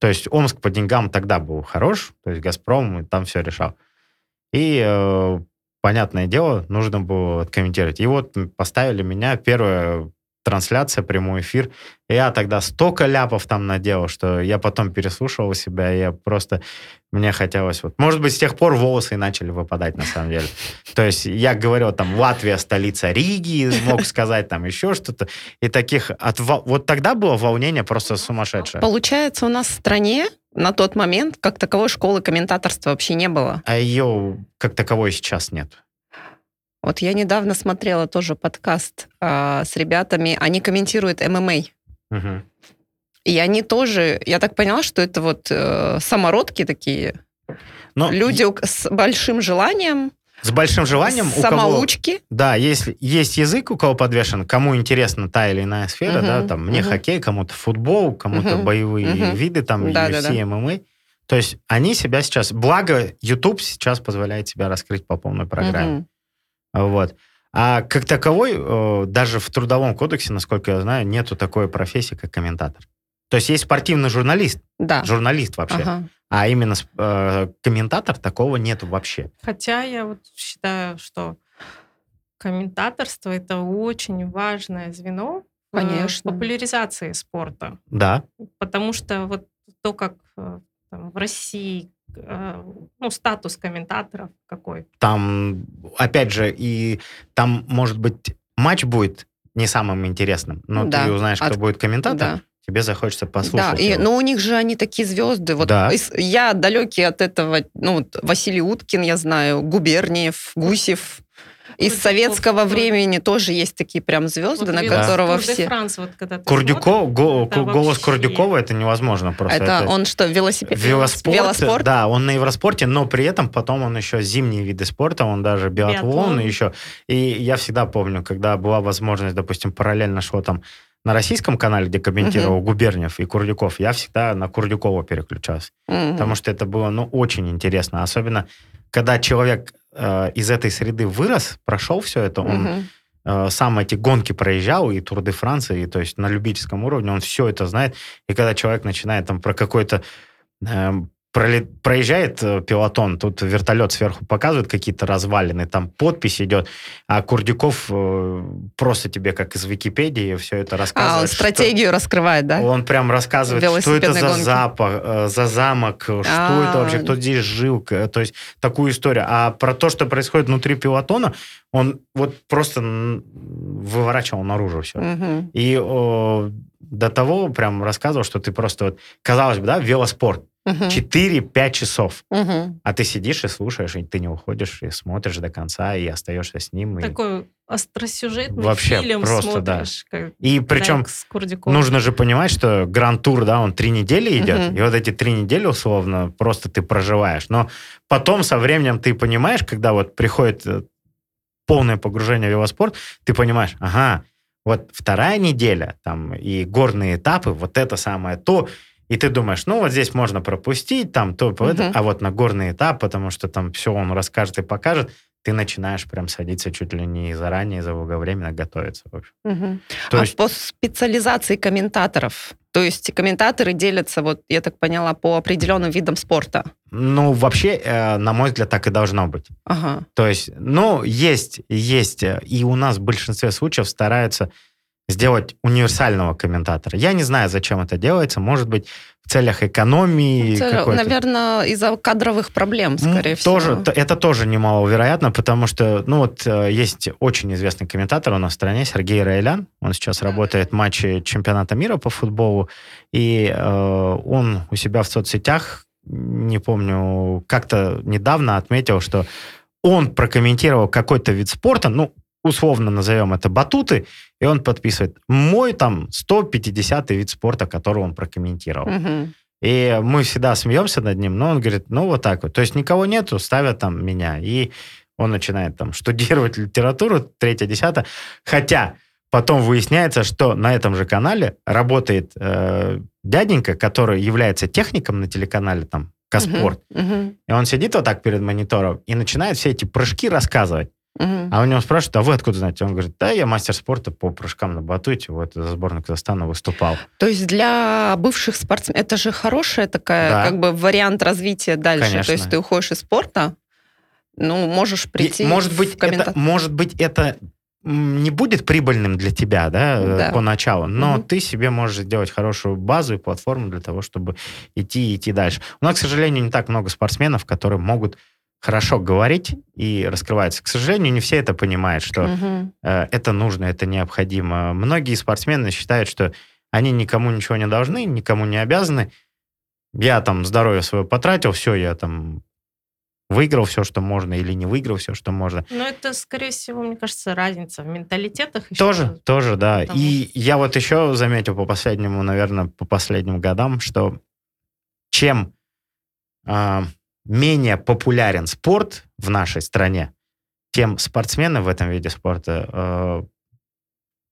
То есть Омск по деньгам тогда был хорош, то есть «Газпром» там все решал. И, э, понятное дело, нужно было откомментировать. И вот поставили меня, первая трансляция, прямой эфир. Я тогда столько ляпов там наделал, что я потом переслушивал себя, и я просто... Мне хотелось... Вот, может быть, с тех пор волосы и начали выпадать, на самом деле. То есть я говорил, там, Латвия, столица Риги, мог сказать там еще что-то. И таких... От... Вот тогда было волнение просто сумасшедшее. Получается, у нас в стране на тот момент как таковой школы комментаторства вообще не было. А ее как таковой сейчас нет. Вот я недавно смотрела тоже подкаст а, с ребятами, они комментируют ММА. Угу. И они тоже, я так поняла, что это вот э, самородки такие, Но люди и... с большим желанием. С большим желанием. Самоучки. У кого, да, есть, есть язык, у кого подвешен, кому интересна та или иная сфера, угу, да, там, мне угу. хоккей, кому-то футбол, кому-то угу, боевые угу. виды, там, да, UFC, да, да. ММА. То есть они себя сейчас, благо YouTube сейчас позволяет себя раскрыть по полной программе. Угу. Вот. А как таковой, э, даже в Трудовом кодексе, насколько я знаю, нету такой профессии, как комментатор. То есть есть спортивный журналист, да. журналист вообще, ага. а именно э, комментатор такого нету вообще. Хотя я вот считаю, что комментаторство это очень важное звено Конечно. в популяризации спорта. Да. Потому что вот то, как э, там, в России ну, статус комментаторов какой? Там, опять же, и там, может быть, матч будет не самым интересным, но да. ты узнаешь, кто От... будет комментатор, да. тебе захочется послушать. Да, и, но у них же они такие звезды. Вот да. я далекий от этого, ну, Василий Уткин, я знаю, Губерниев, Гусев, из советского времени тоже есть такие прям звезды, вот на которого все... Вот, когда Курдюков, го, голос вообще... Курдюкова это невозможно просто. Это, это он что, велосипед? Велоспорт, велоспорт? Да, он на Евроспорте, но при этом потом он еще зимние виды спорта, он даже биатлон, биатлон. еще. И я всегда помню, когда была возможность, допустим, параллельно шло там на российском канале, где комментировал угу. Губерниев и Курдюков, я всегда на Курдюкова переключался. Угу. Потому что это было, ну, очень интересно. Особенно, когда человек э, из этой среды вырос, прошел все это, он угу. э, сам эти гонки проезжал, и Тур де Франции, то есть на любительском уровне, он все это знает. И когда человек начинает там про какой-то э, проезжает э, пилотон, тут вертолет сверху показывает какие-то развалины, там подпись идет, а Курдюков э, просто тебе, как из Википедии, все это рассказывает. А, он стратегию раскрывает, да? Он прям рассказывает, что это за запах, э, за замок, что А-а-а. это вообще, кто здесь жил, то есть такую историю. А про то, что происходит внутри пилотона, он вот просто выворачивал наружу все. Угу. И о, до того прям рассказывал, что ты просто вот, казалось бы, да, велоспорт, Угу. 4-5 часов. Угу. А ты сидишь и слушаешь, и ты не уходишь, и смотришь до конца, и остаешься с ним. Такой и... остросюжетный Вообще, фильм просто, смотришь. Да. Как и причем нужно же понимать, что гранд-тур, да, он три недели идет, угу. и вот эти три недели, условно, просто ты проживаешь. Но потом со временем ты понимаешь, когда вот приходит э, полное погружение в велоспорт, ты понимаешь, ага, вот вторая неделя, там, и горные этапы, вот это самое то, и ты думаешь, ну вот здесь можно пропустить, там то, угу. это, а вот на горный этап, потому что там все он расскажет и покажет, ты начинаешь прям садиться чуть ли не заранее, заблаговременно готовиться. В общем. Угу. То а есть... по специализации комментаторов, то есть комментаторы делятся, вот я так поняла, по определенным видам спорта? Ну, вообще, э, на мой взгляд, так и должно быть. Ага. То есть, ну, есть, есть, э, и у нас в большинстве случаев стараются сделать универсального комментатора. Я не знаю, зачем это делается. Может быть, в целях экономии. Цель, наверное, из-за кадровых проблем, скорее тоже, всего. Это тоже немаловероятно, потому что, ну вот, э, есть очень известный комментатор у нас в стране, Сергей Райлян. Он сейчас работает в матче чемпионата мира по футболу, и э, он у себя в соцсетях, не помню, как-то недавно отметил, что он прокомментировал какой-то вид спорта, ну, условно назовем это батуты, и он подписывает мой там 150 вид спорта, который он прокомментировал. Угу. И мы всегда смеемся над ним, но он говорит, ну вот так вот. То есть никого нету, ставят там меня. И он начинает там штудировать литературу, третье, десятое. Хотя потом выясняется, что на этом же канале работает э, дяденька, который является техником на телеканале там Каспорт. Uh-huh, uh-huh. И он сидит вот так перед монитором и начинает все эти прыжки рассказывать. Угу. А у него спрашивают, а вы откуда знаете? Он говорит, да, я мастер спорта по прыжкам на батуте, вот за сборную Казахстана выступал. То есть для бывших спортсменов это же хорошая такая, да. как бы вариант развития дальше. Конечно. То есть ты уходишь из спорта, ну, можешь прийти И, может быть, в это, может быть, это не будет прибыльным для тебя, да, э, Да. поначалу, но Мгм. ты себе можешь сделать хорошую базу и платформу для того, чтобы идти и идти дальше. У нас, к сожалению, не так много спортсменов, которые могут хорошо говорить и раскрываться. К сожалению, не все это понимают, что э, это нужно, это необходимо. Многие спортсмены считают, что они никому ничего не должны, никому не обязаны. Я там здоровье свое потратил, все, я там выиграл все, что можно, или не выиграл все, что можно. Но это, скорее всего, мне кажется, разница в менталитетах. еще. Тоже, тоже, да. Потому И я вот еще заметил по последнему, наверное, по последним годам, что чем а, менее популярен спорт в нашей стране, тем спортсмены в этом виде спорта э,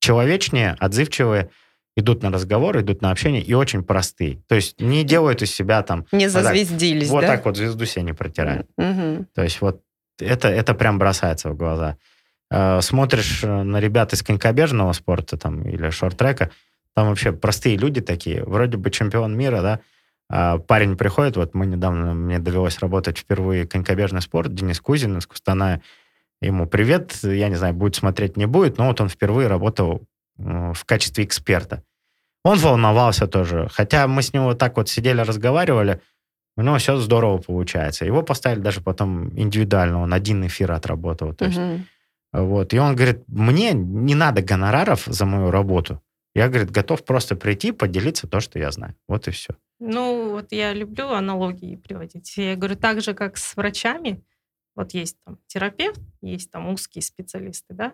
человечнее, отзывчивые, идут на разговор, идут на общение и очень простые. То есть не делают из себя там Не вот так- зазвездились, вот да? так вот звезду себе не протирают. Мгм. То есть вот это, это прям бросается в глаза. Э, Смотришь э, на ребят из конькобежного спорта там, или шорт-трека, там вообще простые люди такие, вроде бы чемпион мира, да, парень приходит, вот мы недавно, мне довелось работать впервые конькобежный спорт, Денис Кузин из Кустаная, ему привет, я не знаю, будет смотреть, не будет, но вот он впервые работал в качестве эксперта. Он волновался тоже, хотя мы с ним вот так вот сидели, разговаривали, у него все здорово получается. Его поставили даже потом индивидуально, он один эфир отработал. То есть, Мгм. вот. И он говорит, мне не надо гонораров за мою работу. Я, говорит, готов просто прийти, поделиться то, что я знаю. Вот и все. Ну, вот я люблю аналогии приводить. Я говорю, так же, как с врачами, вот есть там терапевт, есть там узкие специалисты, да,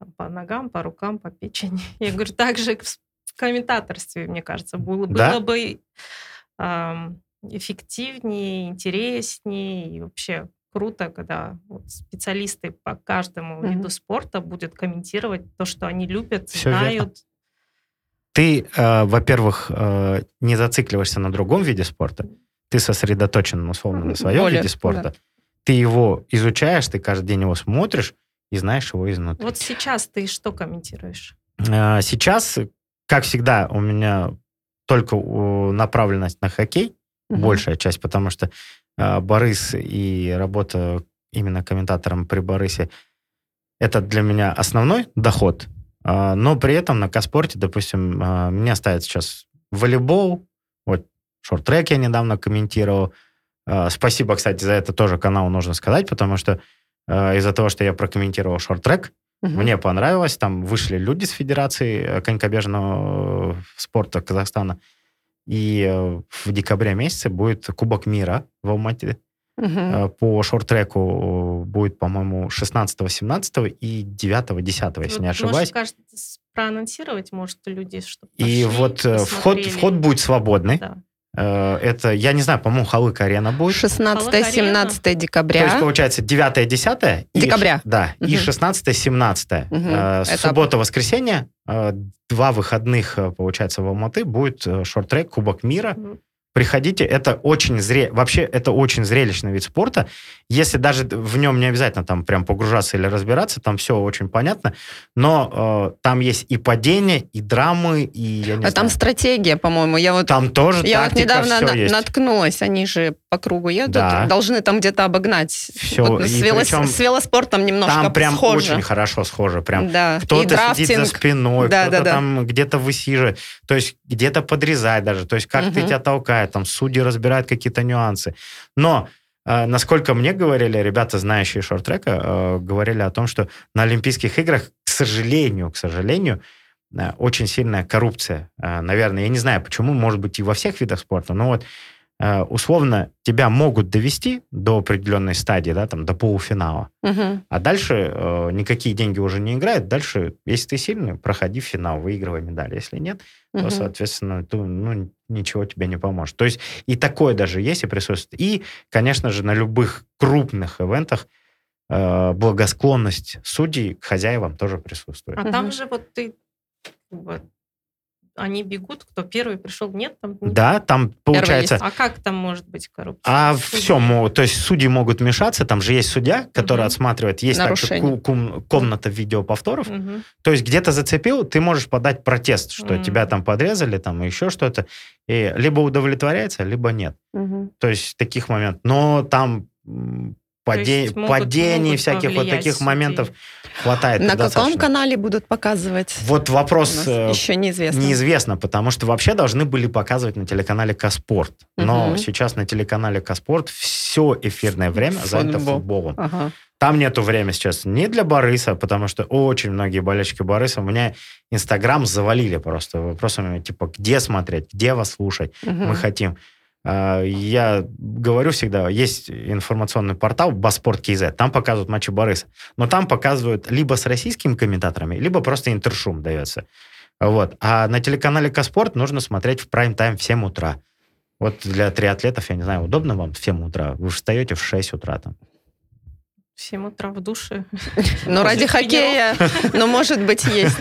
там по ногам, по рукам, по печени. Я говорю, так же в комментаторстве, мне кажется, было, Да? было бы ам, эффективнее, интереснее и вообще круто, когда вот специалисты по каждому Мгм. виду спорта будут комментировать то, что они любят, Всё верно. Ты, э, во-первых, э, не зацикливаешься на другом виде спорта. Ты сосредоточен, условно, на своем Более, виде спорта. Ты его изучаешь, ты каждый день его смотришь и знаешь его изнутри. Вот сейчас ты что комментируешь? Э, Сейчас, как всегда, у меня только э, направленность на хоккей, Мгм. большая часть, потому что э, Борис и работа именно комментатором при Борисе это для меня основной доход. А, но при этом на Каспорте, допустим, а, меня ставят сейчас волейбол, вот шорт-трек я недавно комментировал. А, Спасибо, кстати, за это тоже каналу нужно сказать, потому что из-за того, что я прокомментировал шорт-трек, Мгм. мне понравилось, там вышли люди с Федерации э, конькобежного э, спорта Казахстана, и э, в декабре месяце будет Кубок мира в Алмате. Э, По шорт-треку э, будет, по-моему, 16, 17 и 9, 10, если Вот, не может, ошибаюсь. кажется, с- проанонсировать, может, люди, чтобы И вот э, вход, вход будет свободный. Да. Это, я не знаю, по-моему, Халык-арена будет. 16-17 То декабря. есть, получается, 9 10 и, Декабря. Да, и Мгм. 16 17 Мгм. Э, Суббота-воскресенье, э, два выходных, получается, в Алматы будет шорт-трек, Кубок мира. Мгм. Приходите, это очень зре... вообще это очень зрелищный вид спорта. Если даже в нем не обязательно там прям погружаться или разбираться, там все очень понятно, но э, там есть и падения, и драмы, и я не А там знаю, стратегия, по-моему. Я вот там тоже Я вот тактика, недавно всё на- есть. наткнулась, они же по кругу едут, Да. должны там где-то обогнать. Всё, Вот с, велос- причем с велоспортом немножко Там прям схоже. очень хорошо схоже, прям Да. Кто-то сидит за спиной, Да, кто-то да, да. там где-то высиживает, то есть где-то подрезать даже, то есть как ты Мгм. тебя толкает, там судьи разбирают какие-то нюансы. Но э, насколько мне говорили, ребята, знающие шорт-трека, э, говорили о том, что на Олимпийских играх, к сожалению, к сожалению, э, очень сильная коррупция. Э, наверное, я не знаю, почему, может быть, и во всех видах спорта, но вот э, условно тебя могут довести до определенной стадии, да, там, до полуфинала. Мгм. А дальше э, никакие деньги уже не играют. Дальше, если ты сильный, проходи финал, выигрывай медаль. Если нет, то, Мгм. соответственно, то, ну, ничего тебе не поможет. То есть и такое даже есть и присутствует. И, конечно же, на любых крупных ивентах э, благосклонность судей к хозяевам тоже присутствует. А Мгм. там же вот ты... бы, они бегут, кто первый пришел, нет? Там, Да, там получается... А как там может быть коррупция? А Судьи. все, то есть судьи могут мешаться, там же есть судья, который Мгм. отсматривает, есть также Нарушение. кум- комната видеоповторов, Мгм. То есть где-то зацепил, ты можешь подать протест, что Мгм. тебя там подрезали, там еще что-то. И либо удовлетворяется, либо нет. Мгм. То есть таких моментов. Но там паде... падений, всяких вот таких моментов хватает. На каком канале будут показывать? Вот вопрос еще неизвестно. Неизвестно, потому что вообще должны были показывать на телеканале Каспорт. Но угу. сейчас на телеканале Каспорт все эфирное время Футбол. занято футболом. Ага. Там нету времени сейчас не для Бориса, потому что очень многие болельщики Бориса у меня Инстаграм завалили просто вопросами, типа, где смотреть, где вас слушать, угу. мы хотим. А, я говорю всегда, есть информационный портал Баспорт КЗ, там показывают матчи Бориса, но там показывают либо с российскими комментаторами, либо просто интершум дается. Вот. А на телеканале Каспорт нужно смотреть в прайм-тайм в 7 утра. Вот для триатлетов, я не знаю, удобно вам в 7 утра? Вы встаете в 6 утра там. В 7 утра в душе. Ну, ради хоккея, но, может быть, есть.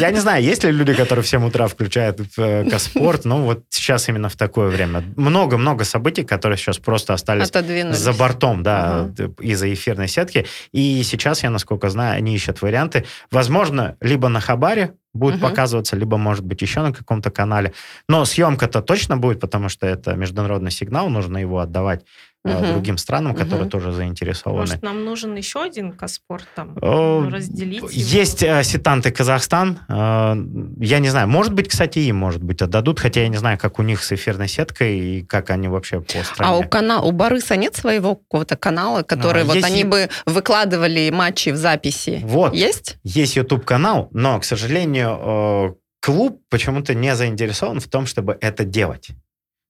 Я не знаю, есть ли люди, которые в 7 утра включают э, Каспорт, но вот сейчас именно в такое время. Много-много событий, которые сейчас просто остались за бортом, да, из-за эфирной сетки. И сейчас, я насколько знаю, они ищут варианты. Возможно, либо на Хабаре, будет угу. показываться, либо, может быть, еще на каком-то канале. Но съемка-то точно будет, потому что это международный сигнал, нужно его отдавать угу. другим странам, которые угу. тоже заинтересованы. Может, нам нужен еще один Каспорт там? О, разделить Есть его? Э, сетанты Казахстан. Э, я не знаю, может быть, кстати, им, может быть, отдадут, хотя я не знаю, как у них с эфирной сеткой и как они вообще по а стране. А у, кана... у Барыса нет своего какого-то канала, который а, вот они и... бы выкладывали матчи в записи? Вот. Есть? Есть YouTube-канал, но, к сожалению, э, клуб почему-то не заинтересован в том, чтобы это делать.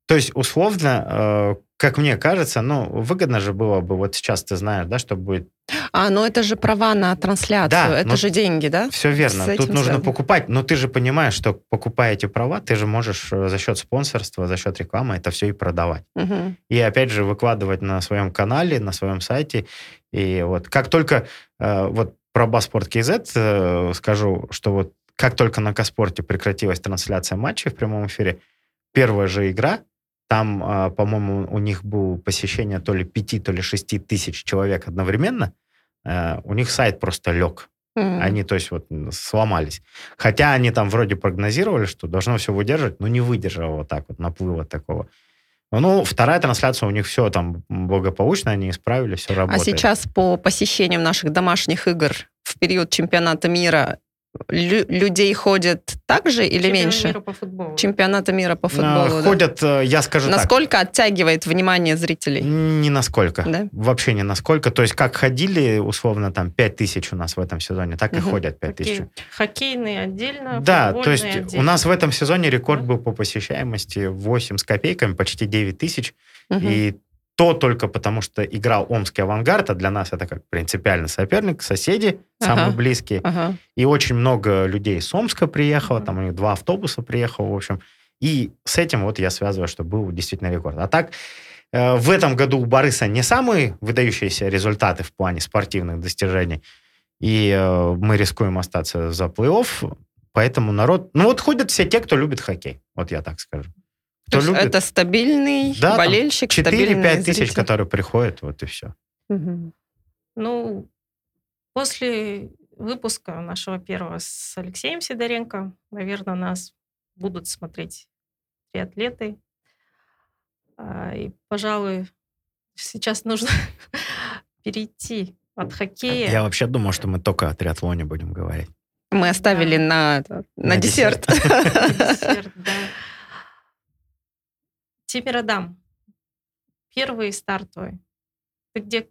То есть, условно, как мне кажется, ну, выгодно же было бы, вот сейчас ты знаешь, да, что будет... А, ну это же права на трансляцию, да, это же деньги, да? Все верно, тут нужно связано. покупать, но ты же понимаешь, что покупая эти права, ты же можешь э, за счет спонсорства, за счет рекламы это все и продавать. Угу. И опять же выкладывать на своем канале, на своем сайте. И вот как только, э, вот про Баспорт КЗ э, скажу, что вот как только на Каспорте прекратилась трансляция матчей в прямом эфире, первая же игра там, а, по-моему, у них было посещение то ли 5, то ли 6 тысяч человек одновременно. Э, у них сайт просто лег. Mm. Они, то есть, вот сломались. Хотя они там вроде прогнозировали, что должно все выдержать, но не выдержало вот так вот наплыва такого. Ну, вторая трансляция у них все там благополучно, они исправили, все а работает. А сейчас по посещениям наших домашних игр в период чемпионата мира Лю- людей ходит так же или Чемпионат меньше? Мира по футболу. Чемпионата мира по футболу. А, ходят, да? я скажу Насколько так. оттягивает внимание зрителей? Не насколько. Да? Вообще не насколько. То есть как ходили, условно, там 5 тысяч у нас в этом сезоне, так угу. и ходят 5 Хоккей. тысяч. Хоккейные отдельно, Да, то есть отдельно. у нас в этом сезоне рекорд да? был по посещаемости 8 с копейками, почти 9 тысяч. Угу. И то только потому, что играл Омский авангард, а для нас это как принципиальный соперник, соседи ага. самые близкие. Ага. И очень много людей с Омска приехало, ага. там у них два автобуса приехало, в общем. И с этим вот я связываю, что был действительно рекорд. А так, э, в этом году у Бориса не самые выдающиеся результаты в плане спортивных достижений. И э, мы рискуем остаться за плей-офф, поэтому народ... Ну вот ходят все те, кто любит хоккей, вот я так скажу. То любит. это стабильный да, болельщик, 4-5 тысяч, которые приходят, вот и все. Угу. Ну, после выпуска нашего первого с Алексеем Сидоренко, наверное, нас будут смотреть триатлеты. А, и, пожалуй, сейчас нужно перейти от хоккея. Я вообще думал, что мы только о триатлоне будем говорить. Мы оставили да. на, на, на десерт. десерт да. Тимиродам. Первый старт твой. Ты где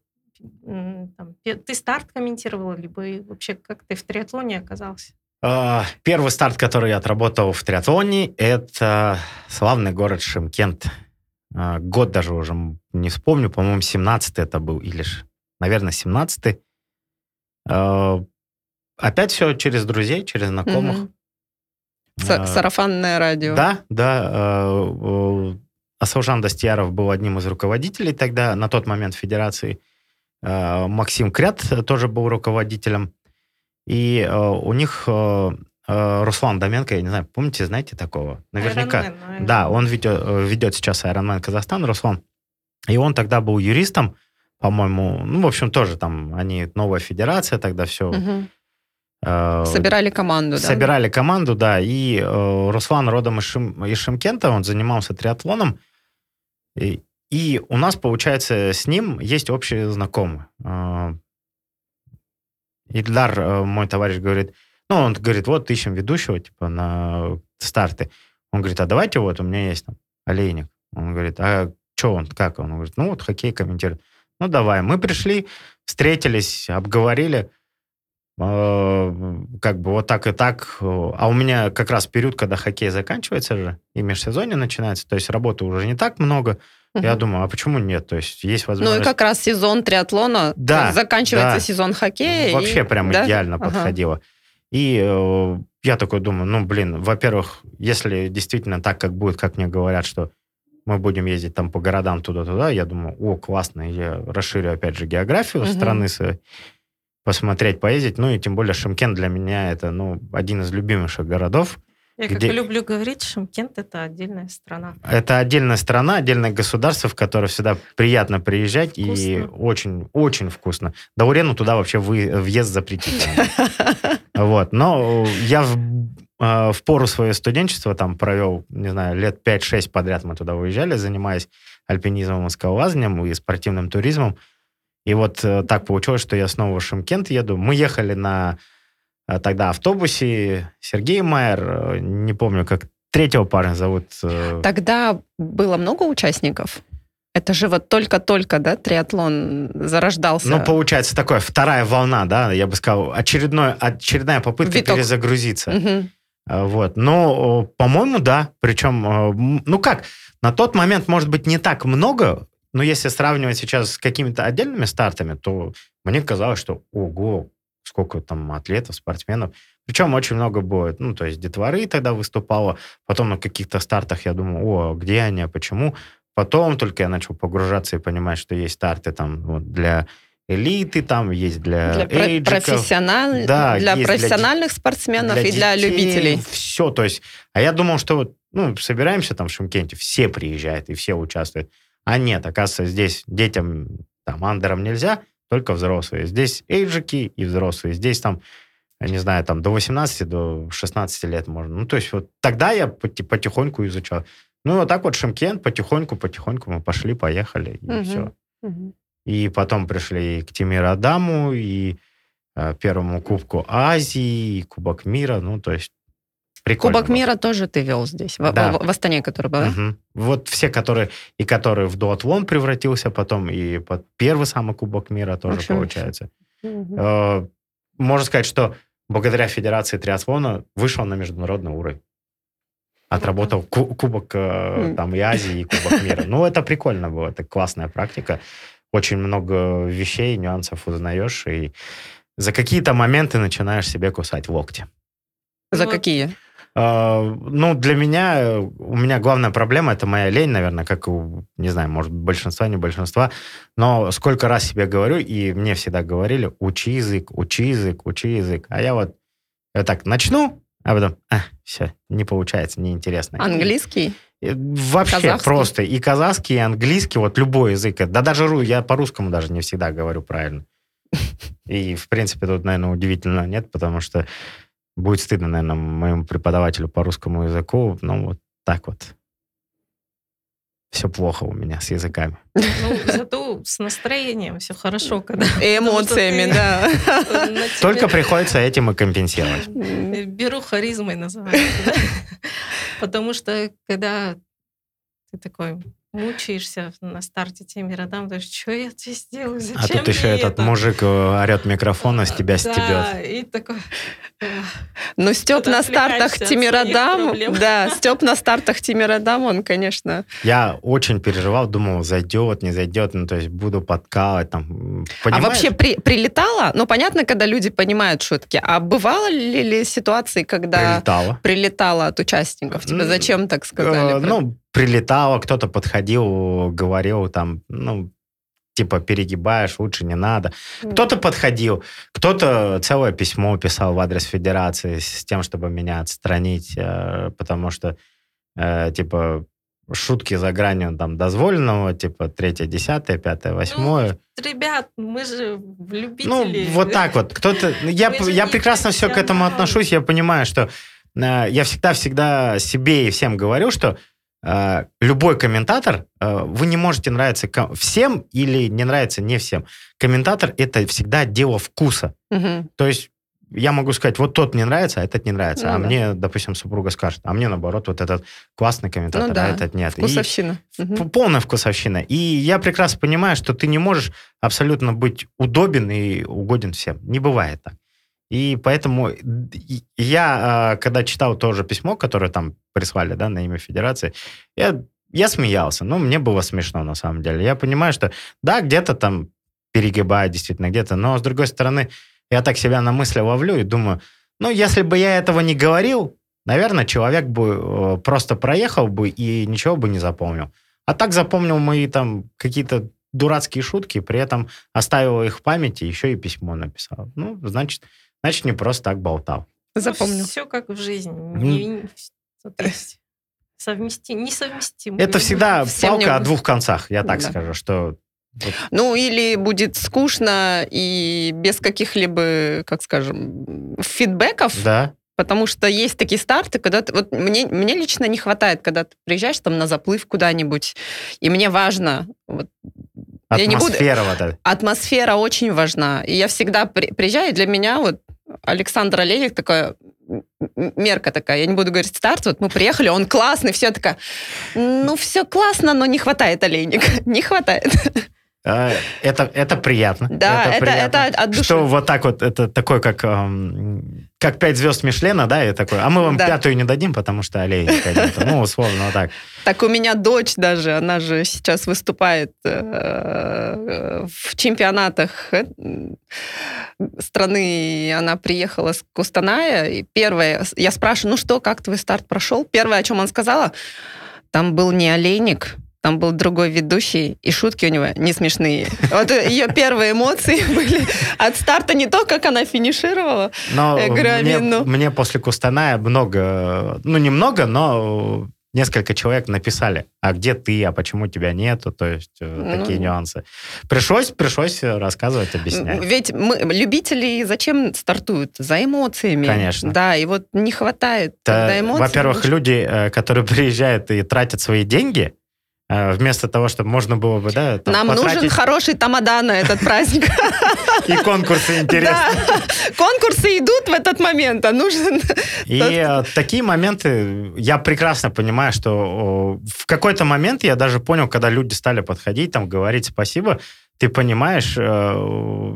там, ты старт комментировал, либо вообще как ты в триатлоне оказался? А, первый старт, который я отработал в триатлоне, это славный город Шимкент. А, год даже уже не вспомню, по-моему, 17 это был, или же, наверное, 17 -й. А, опять все через друзей, через знакомых. Угу. Сарафанное радио. Да, да. Асаужан Достияров был одним из руководителей тогда, на тот момент Федерации. Э, Максим Крят тоже был руководителем. И э, у них э, Руслан Доменко, я не знаю, помните, знаете такого? Наверняка. Iron Man, Да, он ведет, ведет сейчас Ironman Казахстан, Руслан. И он тогда был юристом, по-моему, ну, в общем, тоже там, они, новая федерация, тогда все... Угу. Собирали команду, да? Собирали команду, да. И э, Руслан родом из, Шим, из Шимкента, он занимался триатлоном. И, и у нас, получается, с ним есть общий знакомый. А, Ильдар, э, мой товарищ, говорит, ну, он говорит, вот, ищем ведущего, типа, на старты. Он говорит, а давайте вот, у меня есть там олейник. Он говорит, а что он, как? Он говорит, ну, вот хоккей комментирует. Ну, давай. Мы пришли, встретились, обговорили, э, как бы вот так и так. А у меня как раз период, когда хоккей заканчивается же, и межсезонье начинается, то есть работы уже не так много, Угу. Я думаю, а почему нет? То есть есть возможность... Ну и как раз сезон триатлона, да, заканчивается да. сезон хоккея. Вообще и... прям да? идеально ага. подходило. И э, я такой думаю, ну, блин, во-первых, если действительно так, как будет, как мне говорят, что мы будем ездить там по городам туда-туда, я думаю, о, классно, я расширю, опять же, географию угу. страны своей, посмотреть, поездить. Ну и тем более Шимкент для меня это, ну, один из любимейших городов. Я где... как люблю говорить, Шимкент — это отдельная страна. Это отдельная страна, отдельное государство, в которое всегда приятно приезжать вкусно. и очень-очень вкусно. До Урену туда вообще вы, въезд запретить. Вот. Но я в, в пору своего студенчества там провел, не знаю, лет 5-6 подряд мы туда выезжали, занимаясь альпинизмом и скалолазанием и спортивным туризмом. И вот э, так получилось, что я снова в Шимкент еду. Мы ехали на Э, тогда автобусе. Сергей Майер, э, не помню, как третьего парня зовут. Тогда было много участников? Это же вот только-только, да, триатлон зарождался. Ну, получается, такое, вторая волна, да, я бы сказал, очередной, очередная попытка Виток. перезагрузиться. Угу. Вот. Но, по-моему, да. Причем, ну как, на тот момент, может быть, не так много, но если сравнивать сейчас с какими-то отдельными стартами, то мне казалось, что ого, сколько там атлетов, спортсменов. Причем очень много будет. Ну, то есть детворы тогда выступало. Потом на каких-то стартах я думаю, о, где они, а почему? Потом только я начал погружаться и понимать, что есть старты там вот, для элиты, там есть для, для эйджиков. Профессиональ... Да, для профессиональных для, спортсменов для и для детей, любителей. Все, то есть... А я думал, что вот, ну, собираемся там в Шимкенте, все приезжают и все участвуют. А нет, оказывается, здесь детям, там, андерам нельзя, только взрослые. Здесь эйджики и взрослые. Здесь там, я не знаю, там до 18, до 16 лет можно. Ну, то есть вот тогда я потихоньку изучал. Ну, вот так вот Шимкент, потихоньку-потихоньку мы пошли, поехали, и угу. все. Угу. И потом пришли к Тимиру Адаму, и э, первому Кубку Азии, и Кубок мира. Ну, то есть Прикольно Кубок было. мира тоже ты вел здесь, в, да. в, в Астане, который был, угу. Вот все, которые, и которые в дуатлон превратился потом, и под первый самый Кубок мира тоже Очень получается. Угу. Э, можно сказать, что благодаря Федерации триатлона вышел на международный уровень. Отработал ку- Кубок э, там и Азии, и Кубок мира. Ну, это прикольно было, это классная практика. Очень много вещей, нюансов узнаешь, и за какие-то моменты начинаешь себе кусать локти. За вот. какие? А, ну, для меня, у меня главная проблема, это моя лень, наверное, как не знаю, может, большинства, не большинства, но сколько раз себе говорю, и мне всегда говорили, учи язык, учи язык, учи язык. А я вот я так начну, а потом, а, все, не получается, неинтересно. Английский? Вообще казахский? просто и казахский, и английский, вот любой язык. Да даже я по-русскому даже не всегда говорю правильно. И, в принципе, тут, наверное, удивительно нет, потому что Будет стыдно, наверное, моему преподавателю по русскому языку. Ну, вот так вот. Все плохо у меня с языками. Ну, зато с настроением все хорошо, когда... И эмоциями, да. Только приходится этим и компенсировать. Беру харизмой, называется. Потому что, когда ты такой мучаешься на старте теми родам, думаешь, что я здесь делаю, зачем А тут еще этот это? мужик э, орет микрофона, с тебя стебет. Да, и такой... Но Степ на стартах Тимиродам, да, Степ на стартах Тимиродам, он, конечно... Я очень переживал, думал, зайдет, не зайдет, ну, то есть буду подкалывать, там, понимаешь? А вообще при, прилетало? Ну, понятно, когда люди понимают шутки, а бывало ли, ли ситуации, когда... Прилетало. Прилетало от участников? Тебе зачем так сказали? Э, ну, прилетало, кто-то подходил, говорил там, ну, типа, перегибаешь, лучше не надо. Кто-то подходил, кто-то целое письмо писал в адрес Федерации с тем, чтобы меня отстранить, э, потому что, э, типа, шутки за гранью там дозволенного, типа, третье, десятое, пятое, восьмое. Ну, ребят, мы же любители. Ну, вот так вот. Кто-то... Я, я прекрасно все к этому отношусь, я понимаю, что э, я всегда-всегда себе и всем говорю, что любой комментатор, э, вы не можете нравиться всем или не нравится не всем. Комментатор это всегда дело вкуса. Угу. То есть я могу сказать, вот тот мне нравится, а этот не нравится. Ну, а да. мне, допустим, супруга скажет, а мне, наоборот, вот этот классный комментатор, ну, да. а этот нет. Вкусовщина. И, угу. Полная вкусовщина. И я прекрасно понимаю, что ты не можешь абсолютно быть удобен и угоден всем. Не бывает так. И поэтому я, а, когда читал тоже письмо, которое там прислали, да, на имя Федерации, я, я смеялся. Ну, мне было смешно, на самом деле. Я понимаю, что, да, где-то там перегибаю действительно, где-то, но, с другой стороны, я так себя на мысли ловлю и думаю, ну, если бы я этого не говорил, наверное, человек бы э, просто проехал бы и ничего бы не запомнил. А так запомнил мои там какие-то дурацкие шутки, при этом оставил их в памяти, еще и письмо написал. Ну, значит, значит, не просто так болтал. Запомнил. Все как в жизни. Не, совместим, несовместимо. Это всегда палка о двух концах, я так да. скажу, что ну, или будет скучно и без каких-либо, как скажем, фидбэков. Да. Потому что есть такие старты, когда ты, вот мне, мне лично не хватает, когда ты приезжаешь там на заплыв куда-нибудь, и мне важно вот, Атмосфера я не буду... вот эта. Атмосфера очень важна. И я всегда при... приезжаю, и для меня вот Александр Олейник такая мерка такая, я не буду говорить старт, вот мы приехали, он классный, все такая, ну все классно, но не хватает олейника, не хватает. А, это, это приятно. Да, это, это, приятно, это от души. Что вот так вот, это такой, как, эм, как пять звезд Мишлена, да, и такой, а мы вам да. пятую не дадим, потому что нет. Ну, условно, вот так. Так у меня дочь даже, она же сейчас выступает э, в чемпионатах э, страны, она приехала с Кустаная, и первое, я спрашиваю, ну что, как твой старт прошел? Первое, о чем он сказала, там был не олейник, там был другой ведущий, и шутки у него не смешные. Вот ее первые эмоции были от старта не то, как она финишировала. Но говорю, мне, мне после Кустаная много, ну немного, но несколько человек написали, а где ты, а почему тебя нету, то есть э, ну, такие нюансы. Пришлось, пришлось рассказывать, объяснять. Ведь мы, любители зачем стартуют? За эмоциями. Конечно. Да, и вот не хватает да, эмоций. Во-первых, люди, э, которые приезжают и тратят свои деньги, Э, вместо того, чтобы можно было бы, да, там, Нам потратить... нужен хороший тамада на этот праздник. И конкурсы интересные. Конкурсы идут в этот момент, а нужен... И э, такие моменты, я прекрасно понимаю, что в какой-то момент я даже понял, когда люди стали подходить, там, говорить спасибо, ты понимаешь, э,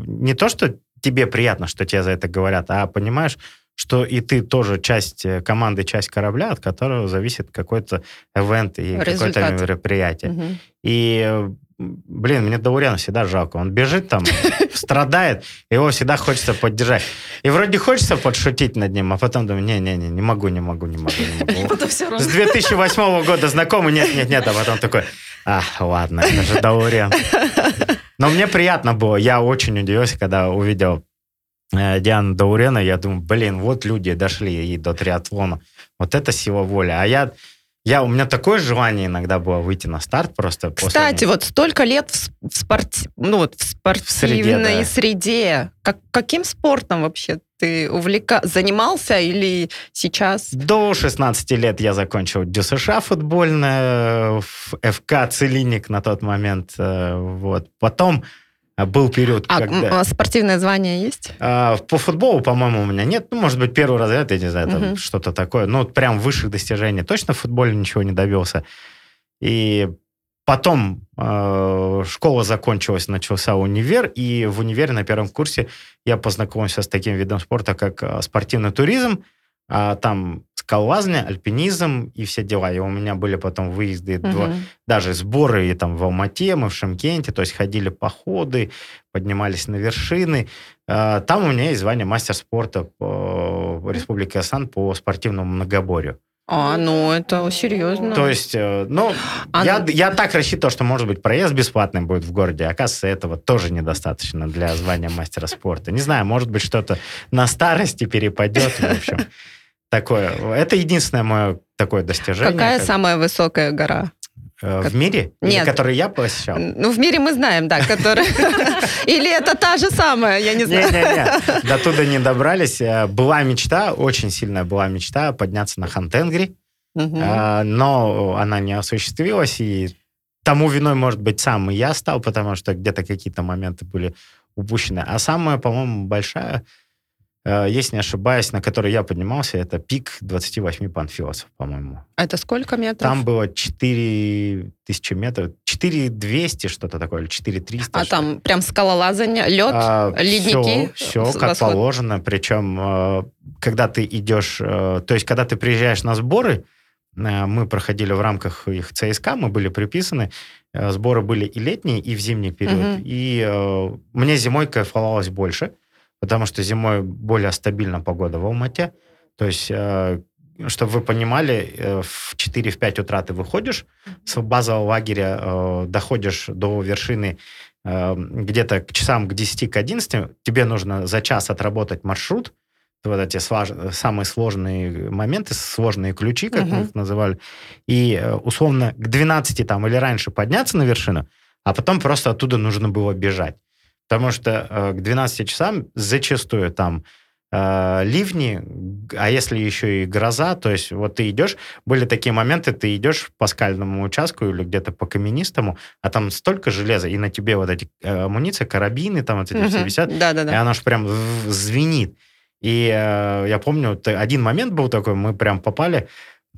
не то, что тебе приятно, что тебе за это говорят, а понимаешь, что и ты тоже часть э, команды, часть корабля, от которого зависит какой-то эвент и какое-то мероприятие. Угу. И блин, мне Дауряна всегда жалко. Он бежит там, страдает, его всегда хочется поддержать. И вроде хочется подшутить над ним, а потом думаю, не-не-не, не могу, не могу, не могу, не могу. С 2008 года знакомый, нет-нет-нет, а потом такой, а, ладно, это же Даурян. Но мне приятно было, я очень удивился, когда увидел Диана Даурена, я думаю, блин, вот люди дошли и до триатлона. Вот это сила воли. А я, я, у меня такое желание иногда было выйти на старт просто. Кстати, после... вот столько лет в, в, спорт, ну, вот в спортивной в среде, да. среде. Как, каким спортом вообще ты увлека... занимался или сейчас? До 16 лет я закончил ДЮСШ футбольное, ФК «Целинник» на тот момент. Э, вот. Потом был период, а, когда... спортивное звание есть? А, по футболу, по-моему, у меня нет. Ну, может быть, первый разряд, я не знаю, там угу. что-то такое. Ну, прям высших достижений. Точно в футболе ничего не добился. И потом э, школа закончилась, начался универ, и в универе на первом курсе я познакомился с таким видом спорта, как спортивный туризм. А там скалолазня, альпинизм и все дела. И у меня были потом выезды, угу. два, даже сборы и там в Алмате, мы в Шимкенте, то есть ходили походы, поднимались на вершины. А, там у меня есть звание мастер спорта по Республике Асан по спортивному многоборью. А, ну это серьезно. То есть, э, ну, а я, ну... я так рассчитывал, что, может быть, проезд бесплатный будет в городе. Оказывается, этого тоже недостаточно для звания мастера спорта. Не знаю, может быть, что-то на старости перепадет, в общем такое. Это единственное мое такое достижение. Какая как... самая высокая гора? Э, в мире? Нет. Который я посещал? Ну, в мире мы знаем, да, который... Или это та же самая, я не знаю. Не-не-не, до туда не добрались. Э, была мечта, очень сильная была мечта подняться на Хантенгри. а, но она не осуществилась, и тому виной, может быть, сам и я стал, потому что где-то какие-то моменты были упущены. А самая, по-моему, большая Э, если не ошибаюсь, на который я поднимался, это пик 28 панфилосов, по-моему. А это сколько метров? Там было 4 тысячи метров, 4200 что-то такое, или 4300. А там прям скалолазание, лед, а, ледники? Все, все как восход. положено, причем э, когда ты идешь, э, то есть когда ты приезжаешь на сборы, мы проходили в рамках их ЦСК, мы были приписаны, сборы были и летние, и в зимний период. Угу. И э, мне зимой кайфовалось больше, потому что зимой более стабильна погода в Алмате. То есть, э, чтобы вы понимали, э, в 4-5 утра ты выходишь с базового лагеря, э, доходишь до вершины где-то к часам к 10 к 11, тебе нужно за час отработать маршрут, вот эти самые сложные моменты, сложные ключи, как uh-huh. мы их называли, и условно к 12 там или раньше подняться на вершину, а потом просто оттуда нужно было бежать. Потому что э, к 12 часам зачастую там э, ливни, а если еще и гроза, то есть вот ты идешь, были такие моменты, ты идешь по скальному участку или где-то по каменистому, а там столько железа, и на тебе вот эти э, амуниции, карабины там вот эти угу. все висят, да, да, да. и оно же прям звенит. И э, я помню, один момент был такой, мы прям попали,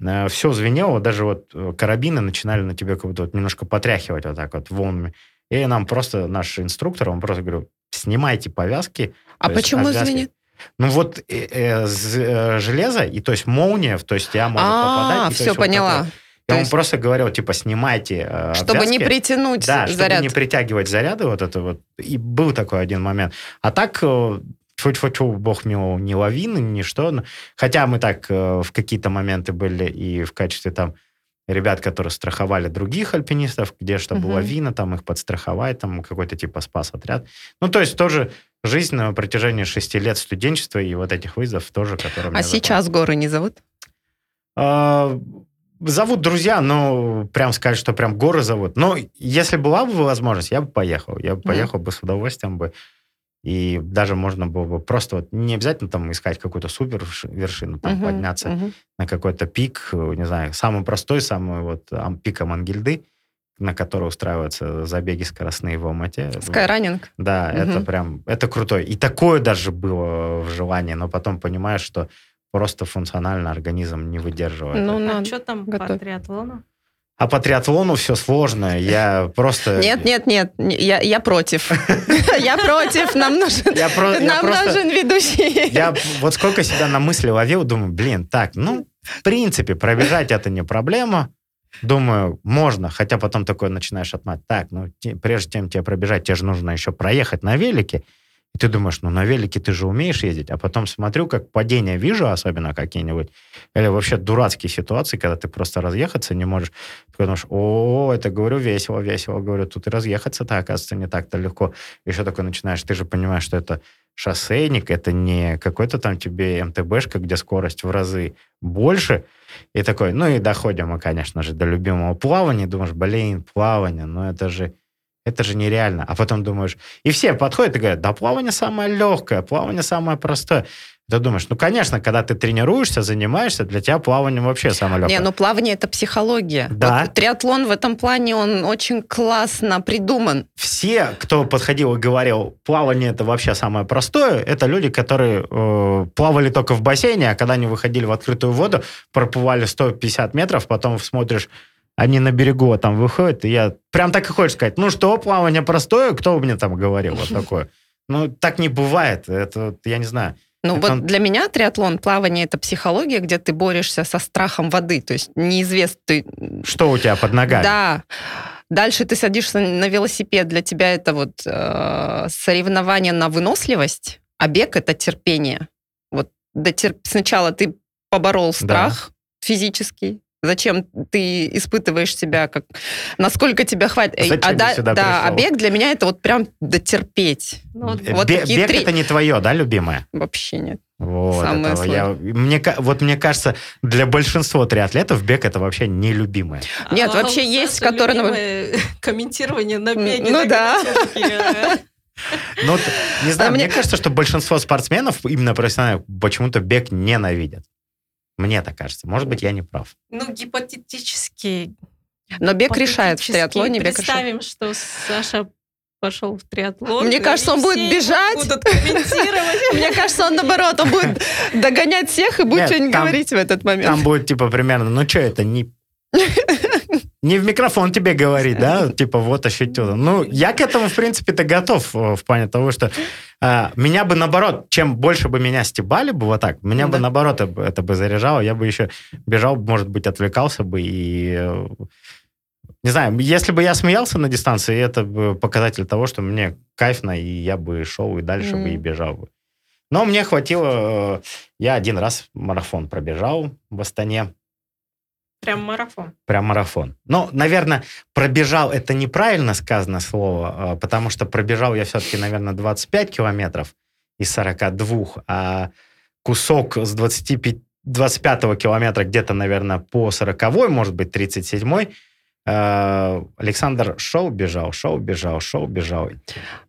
э, все звенело, даже вот э, карабины начинали на тебе как будто вот немножко потряхивать вот так вот волнами. И нам просто наш инструктор, он просто говорил, снимайте повязки. А почему обвязки. звенит? Ну вот э, э, э, железо, и то есть молния, то есть я могу а, попадать. все, поняла. Вот и он есть... просто говорил, типа, снимайте э, Чтобы обвязки. не притянуть да, заряд. чтобы не притягивать заряды, вот это вот. И был такой один момент. А так, э, фу-фу-фу, бог мил, ни лавины, ни что. Хотя мы так э, в какие-то моменты были и в качестве там ребят, которые страховали других альпинистов, где что угу. вина, там их подстраховать, там какой-то типа спас-отряд. Ну, то есть тоже жизнь на протяжении шести лет студенчества и вот этих вызовов тоже, которые... А сейчас запал. горы не зовут? А, зовут друзья, но прям сказать, что прям горы зовут. Но если была бы возможность, я бы поехал. Я бы mm поехал бы с удовольствием бы и даже можно было бы просто вот не обязательно там искать какую-то супер вершину, там uh-huh, подняться uh-huh. на какой-то пик, не знаю, самый простой, самый вот пик Амангильды, на который устраиваются забеги скоростные в Алмате. Скайранинг. Да, uh-huh. это прям, это крутой. И такое даже было в желании, но потом понимаешь, что просто функционально организм не выдерживает. Ну, а что там готов. по триатлону? А по триатлону все сложно. Я просто... Нет, нет, нет, я, я против. Я против, нам нужен, нам нужен ведущий. Я вот сколько себя на мысли ловил, думаю, блин, так, ну, в принципе, пробежать это не проблема. Думаю, можно, хотя потом такое начинаешь отмать. Так, ну, прежде чем тебе пробежать, тебе же нужно еще проехать на велике. И ты думаешь, ну на велике ты же умеешь ездить, а потом смотрю, как падение вижу, особенно какие-нибудь, или вообще дурацкие ситуации, когда ты просто разъехаться не можешь. Ты думаешь, о, это, говорю, весело, весело, говорю, тут и разъехаться-то, оказывается, не так-то легко. Еще такой начинаешь, ты же понимаешь, что это шоссейник, это не какой-то там тебе МТБшка, где скорость в разы больше. И такой, ну и доходим мы, конечно же, до любимого плавания. Думаешь, блин, плавание, ну это же это же нереально. А потом думаешь, и все подходят и говорят, да плавание самое легкое, плавание самое простое. Ты думаешь, ну, конечно, когда ты тренируешься, занимаешься, для тебя плавание вообще самое легкое. Не, ну плавание это психология. Да. Вот триатлон в этом плане, он очень классно придуман. Все, кто подходил и говорил, плавание это вообще самое простое, это люди, которые э, плавали только в бассейне, а когда они выходили в открытую воду, проплывали 150 метров, потом смотришь они на берегу а там выходят, и я прям так и хочешь сказать, ну что, плавание простое, кто мне там говорил вот такое? Ну, так не бывает, это, я не знаю. Ну это... вот для меня триатлон, плавание это психология, где ты борешься со страхом воды, то есть неизвестно... Ты... Что у тебя под ногами? Да. Дальше ты садишься на велосипед, для тебя это вот э, соревнование на выносливость, а бег это терпение. Вот дотерп... сначала ты поборол страх да. физический, Зачем ты испытываешь себя, как насколько тебя хватит? Зачем а да, сюда да, а бег для меня это вот прям дотерпеть. Ну, вот, вот бег три... это не твое, да, любимое? Вообще нет. Вот, Самое это, я, мне, вот мне кажется, для большинства триатлетов бег это вообще нелюбимое. Нет, а вообще есть, которые... Комментирование на беге. Ну да. Ну, не знаю, а мне кажется, что большинство спортсменов, именно профессиональных, почему-то бег ненавидят. Мне так кажется. Может быть, я не прав. Ну, гипотетически. Но бег решает в триатлоне. Бег Представим, решает. что Саша пошел в триатлон. Мне кажется, он будет бежать. Будут комментировать. Мне кажется, он наоборот, он будет догонять всех и будет что-нибудь говорить в этот момент. Там будет типа примерно, ну что это, не не в микрофон тебе говорить, да, типа вот ощутил. Ну, я к этому, в принципе-то, готов э, в плане того, что э, меня бы, наоборот, чем больше бы меня стебали бы вот так, меня да. бы, наоборот, это бы заряжало, я бы еще бежал, может быть, отвлекался бы и... Э, не знаю, если бы я смеялся на дистанции, это бы показатель того, что мне кайфно, и я бы шел и дальше mm. бы и бежал бы. Но мне хватило... Э, я один раз марафон пробежал в Астане. Прям марафон. Прям марафон. Ну, наверное, пробежал это неправильно сказано слово, а, потому что пробежал я все-таки, наверное, 25 километров из 42, а кусок с 25, 25 километра где-то, наверное, по 40, может быть, 37 а, Александр шел, бежал, шел, бежал, шел, бежал.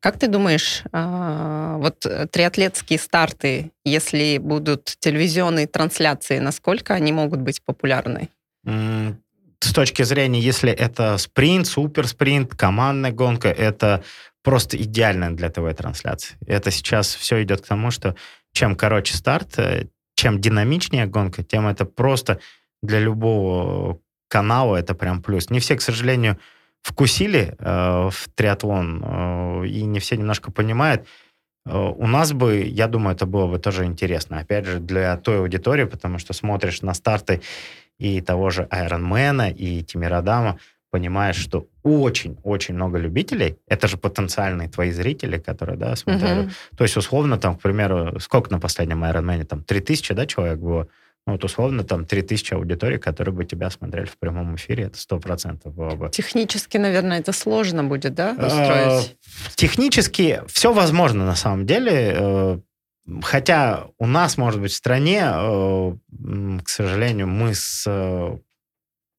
Как ты думаешь, а, вот триатлетские старты, если будут телевизионные трансляции, насколько они могут быть популярны? С точки зрения, если это спринт, суперспринт, командная гонка, это просто идеально для ТВ-трансляции. Это сейчас все идет к тому, что чем короче старт, э, чем динамичнее гонка, тем это просто для любого канала это прям плюс. Не все, к сожалению, вкусили э, в триатлон, э, и не все немножко понимают. Э, у нас бы, я думаю, это было бы тоже интересно. Опять же, для той аудитории, потому что смотришь на старты и того же Айронмена, и Тимирадама, понимаешь, что очень-очень много любителей, это же потенциальные твои зрители, которые, да, смотрели. Uh-huh. То есть, условно, там, к примеру, сколько на последнем Айронмене, там, 3000, да, человек было? Ну, вот условно там 3000 аудиторий, которые бы тебя смотрели в прямом эфире, это 100% было бы. Технически, наверное, это сложно будет, да, а, устроить? Технически все возможно на самом деле. Э, Хотя у нас, может быть, в стране, э, к сожалению, мы с э,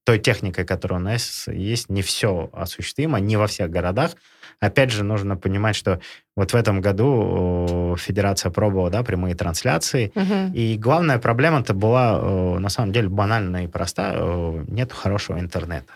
той техникой, которая у нас есть, не все осуществимо, не во всех городах. Опять же, нужно понимать, что вот в этом году федерация пробовала да, прямые трансляции, угу. и главная проблема-то была, э, на самом деле, банальная и простая. Нет хорошего интернета.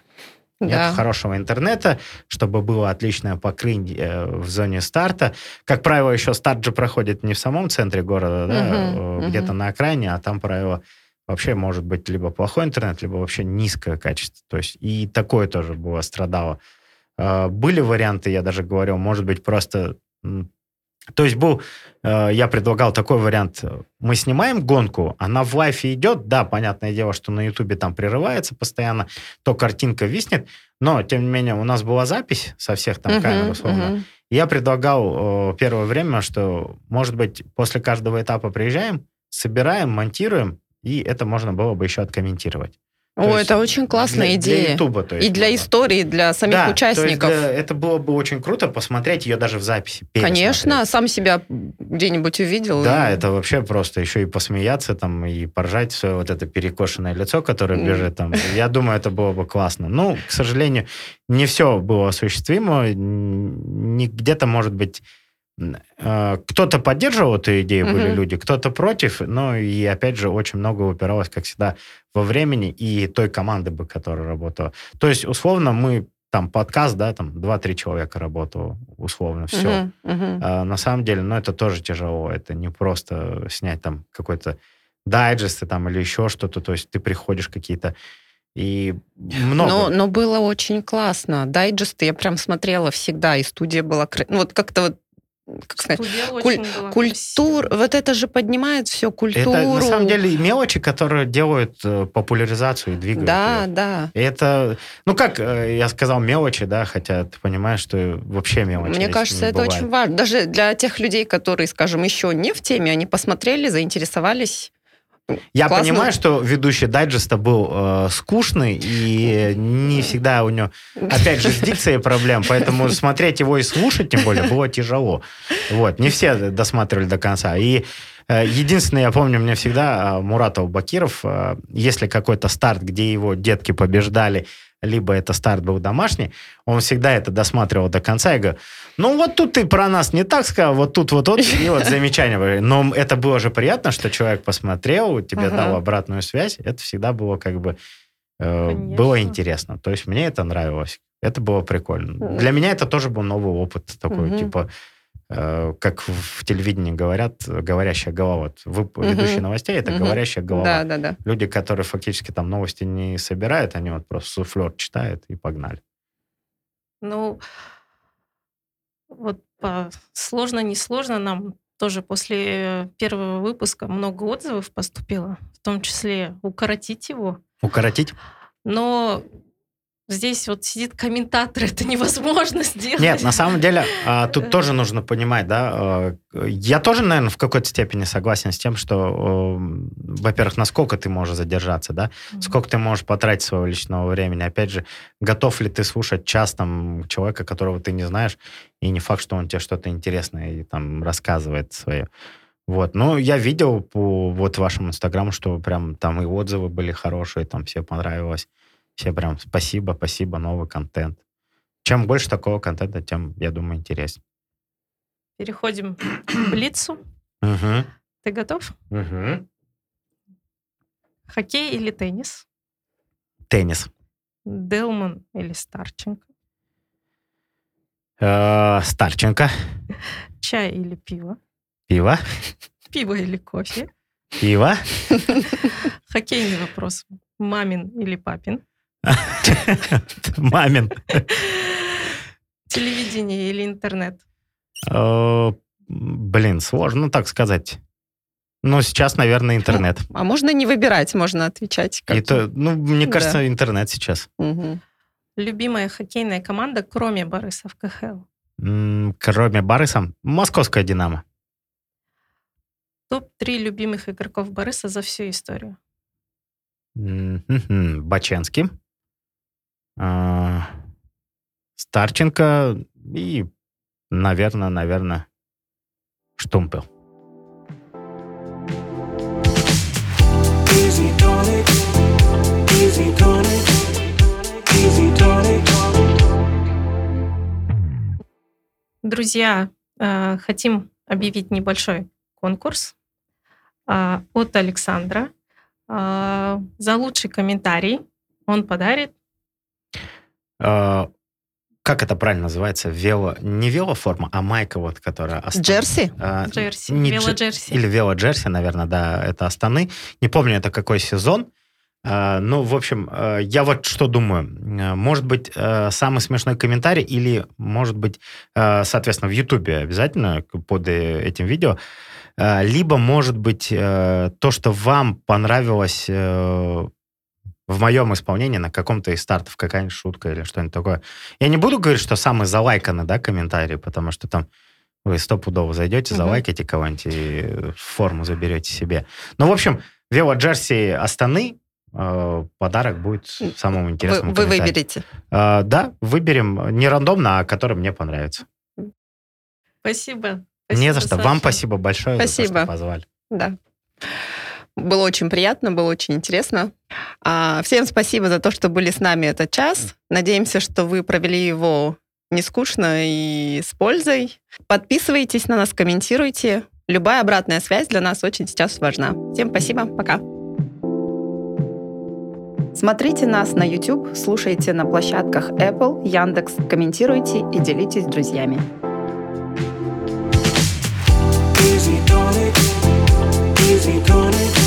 Нет да. хорошего интернета, чтобы было отличное покрытие э, в зоне старта. Как правило, еще старт же проходит не в самом центре города, да, угу, где-то угу. на окраине, а там правило вообще может быть либо плохой интернет, либо вообще низкое качество. То есть и такое тоже было страдало. А, были варианты, я даже говорил, может быть, просто то есть был, э, я предлагал такой вариант. Мы снимаем гонку, она в лайфе идет. Да, понятное дело, что на Ютубе там прерывается постоянно, то картинка виснет. Но, тем не менее, у нас была запись со всех там uh-huh, камер, условно. Uh-huh. Я предлагал э, первое время, что, может быть, после каждого этапа приезжаем, собираем, монтируем, и это можно было бы еще откомментировать. О, это очень классная для, идея. Для YouTube, то есть, и для было. истории, для самих да, участников. То есть, для, это было бы очень круто посмотреть ее даже в записи. Конечно, сам себя где-нибудь увидел. Да, и... это вообще просто еще и посмеяться там и поржать свое вот это перекошенное лицо, которое бежит там. Я думаю, это было бы классно. Ну, к сожалению, не все было осуществимо. Не где-то, может быть, кто-то поддерживал эту идею, были uh-huh. люди, кто-то против, но и опять же очень много упиралось, как всегда, во времени и той команды, бы, которая работала. То есть, условно, мы там подкаст, да, там 2-3 человека работало, условно, все. Uh-huh, uh-huh. А, на самом деле, ну, это тоже тяжело, это не просто снять там какой-то дайджесты там или еще что-то, то есть ты приходишь какие-то и много. Но, но было очень классно. Дайджесты я прям смотрела всегда, и студия была... Ну, вот как-то вот как сказать, куль, культур, вот это же поднимает все культуру. Это на самом деле мелочи, которые делают э, популяризацию и двигают. Да, ее. да. И это, ну как э, я сказал, мелочи, да, хотя ты понимаешь, что вообще мелочи. Мне кажется, это бывает. очень важно. Даже для тех людей, которые, скажем, еще не в теме, они посмотрели, заинтересовались я Классно. понимаю, что ведущий дайджеста был э, скучный, и не всегда у него, опять же, с дикцией проблем, поэтому смотреть его и слушать, тем более, было тяжело. Вот, не все досматривали до конца. И э, единственное, я помню, мне всегда э, Муратов Бакиров, э, если какой-то старт, где его детки побеждали, либо это старт был домашний, он всегда это досматривал до конца и говорил, ну вот тут ты про нас не так сказал, вот тут вот, вот и вот замечание. Но это было же приятно, что человек посмотрел, тебе ага. дал обратную связь, это всегда было как бы э, было интересно. То есть мне это нравилось. Это было прикольно. Для меня это тоже был новый опыт такой, угу. типа Э, как в телевидении говорят, говорящая голова. Вот вы угу. ведущий новостей, это угу. говорящая голова. Да, да, да. Люди, которые фактически там новости не собирают, они вот просто суфлер читают и погнали. Ну, вот по, сложно, не сложно нам тоже после первого выпуска много отзывов поступило, в том числе укоротить его. Укоротить? Но здесь вот сидит комментатор, это невозможно сделать. Нет, на самом деле, а, тут тоже нужно понимать, да, а, я тоже, наверное, в какой-то степени согласен с тем, что, во-первых, насколько ты можешь задержаться, да, сколько ты можешь потратить своего личного времени. Опять же, готов ли ты слушать час там человека, которого ты не знаешь, и не факт, что он тебе что-то интересное и там рассказывает свое. Вот, ну, я видел по вот вашему инстаграму, что прям там и отзывы были хорошие, там все понравилось. Все прям спасибо, спасибо, новый контент. Чем больше такого контента, тем, я думаю, интереснее. Переходим к Блицу. Угу. Ты готов? Угу. Хоккей или теннис? Теннис. Делман или Старченко? Э, Старченко. Чай или пиво? Пиво. Пиво или кофе? Пиво. Хоккейный вопрос. Мамин или папин? Мамин. Телевидение или интернет? Блин, сложно так сказать. Но сейчас, наверное, интернет. А можно не выбирать, можно отвечать. Это, ну, мне кажется, да. интернет сейчас. Угу. Любимая хоккейная команда, кроме Бориса в КХЛ? Кроме Бориса? Московская «Динамо». Топ-3 любимых игроков Бориса за всю историю? Баченский. А, Старченко и, наверное, наверное, Штумпел. Друзья, э, хотим объявить небольшой конкурс э, от Александра. Э, за лучший комментарий он подарит а, как это правильно называется? Вело, не велоформа, а майка вот, которая... Астан... Джерси? А, джерси, вело-джерси. Или вело-джерси, наверное, да, это Астаны. Не помню, это какой сезон. А, ну, в общем, а, я вот что думаю. А, может быть, самый смешной комментарий или, может быть, соответственно, в Ютубе обязательно под э, этим видео, либо, может быть, э, то, что вам понравилось э, в моем исполнении на каком-то из стартов какая-нибудь шутка или что-нибудь такое. Я не буду говорить, что самый залайканный, да, комментарий, потому что там вы стопудово зайдете, залайкаете кого-нибудь и форму заберете себе. Ну, в общем, Вело Джерси Астаны э, подарок будет самому интересному. Вы, вы выберете? Э, да, выберем не рандомно, а который мне понравится. Спасибо. спасибо не за что. Саша. Вам спасибо большое спасибо. за то, что позвали. Да. Было очень приятно, было очень интересно. А, всем спасибо за то, что были с нами этот час. Надеемся, что вы провели его не скучно и с пользой. Подписывайтесь на нас, комментируйте. Любая обратная связь для нас очень сейчас важна. Всем спасибо, пока. Смотрите нас на YouTube, слушайте на площадках Apple, Яндекс, комментируйте и делитесь с друзьями. Easy, easy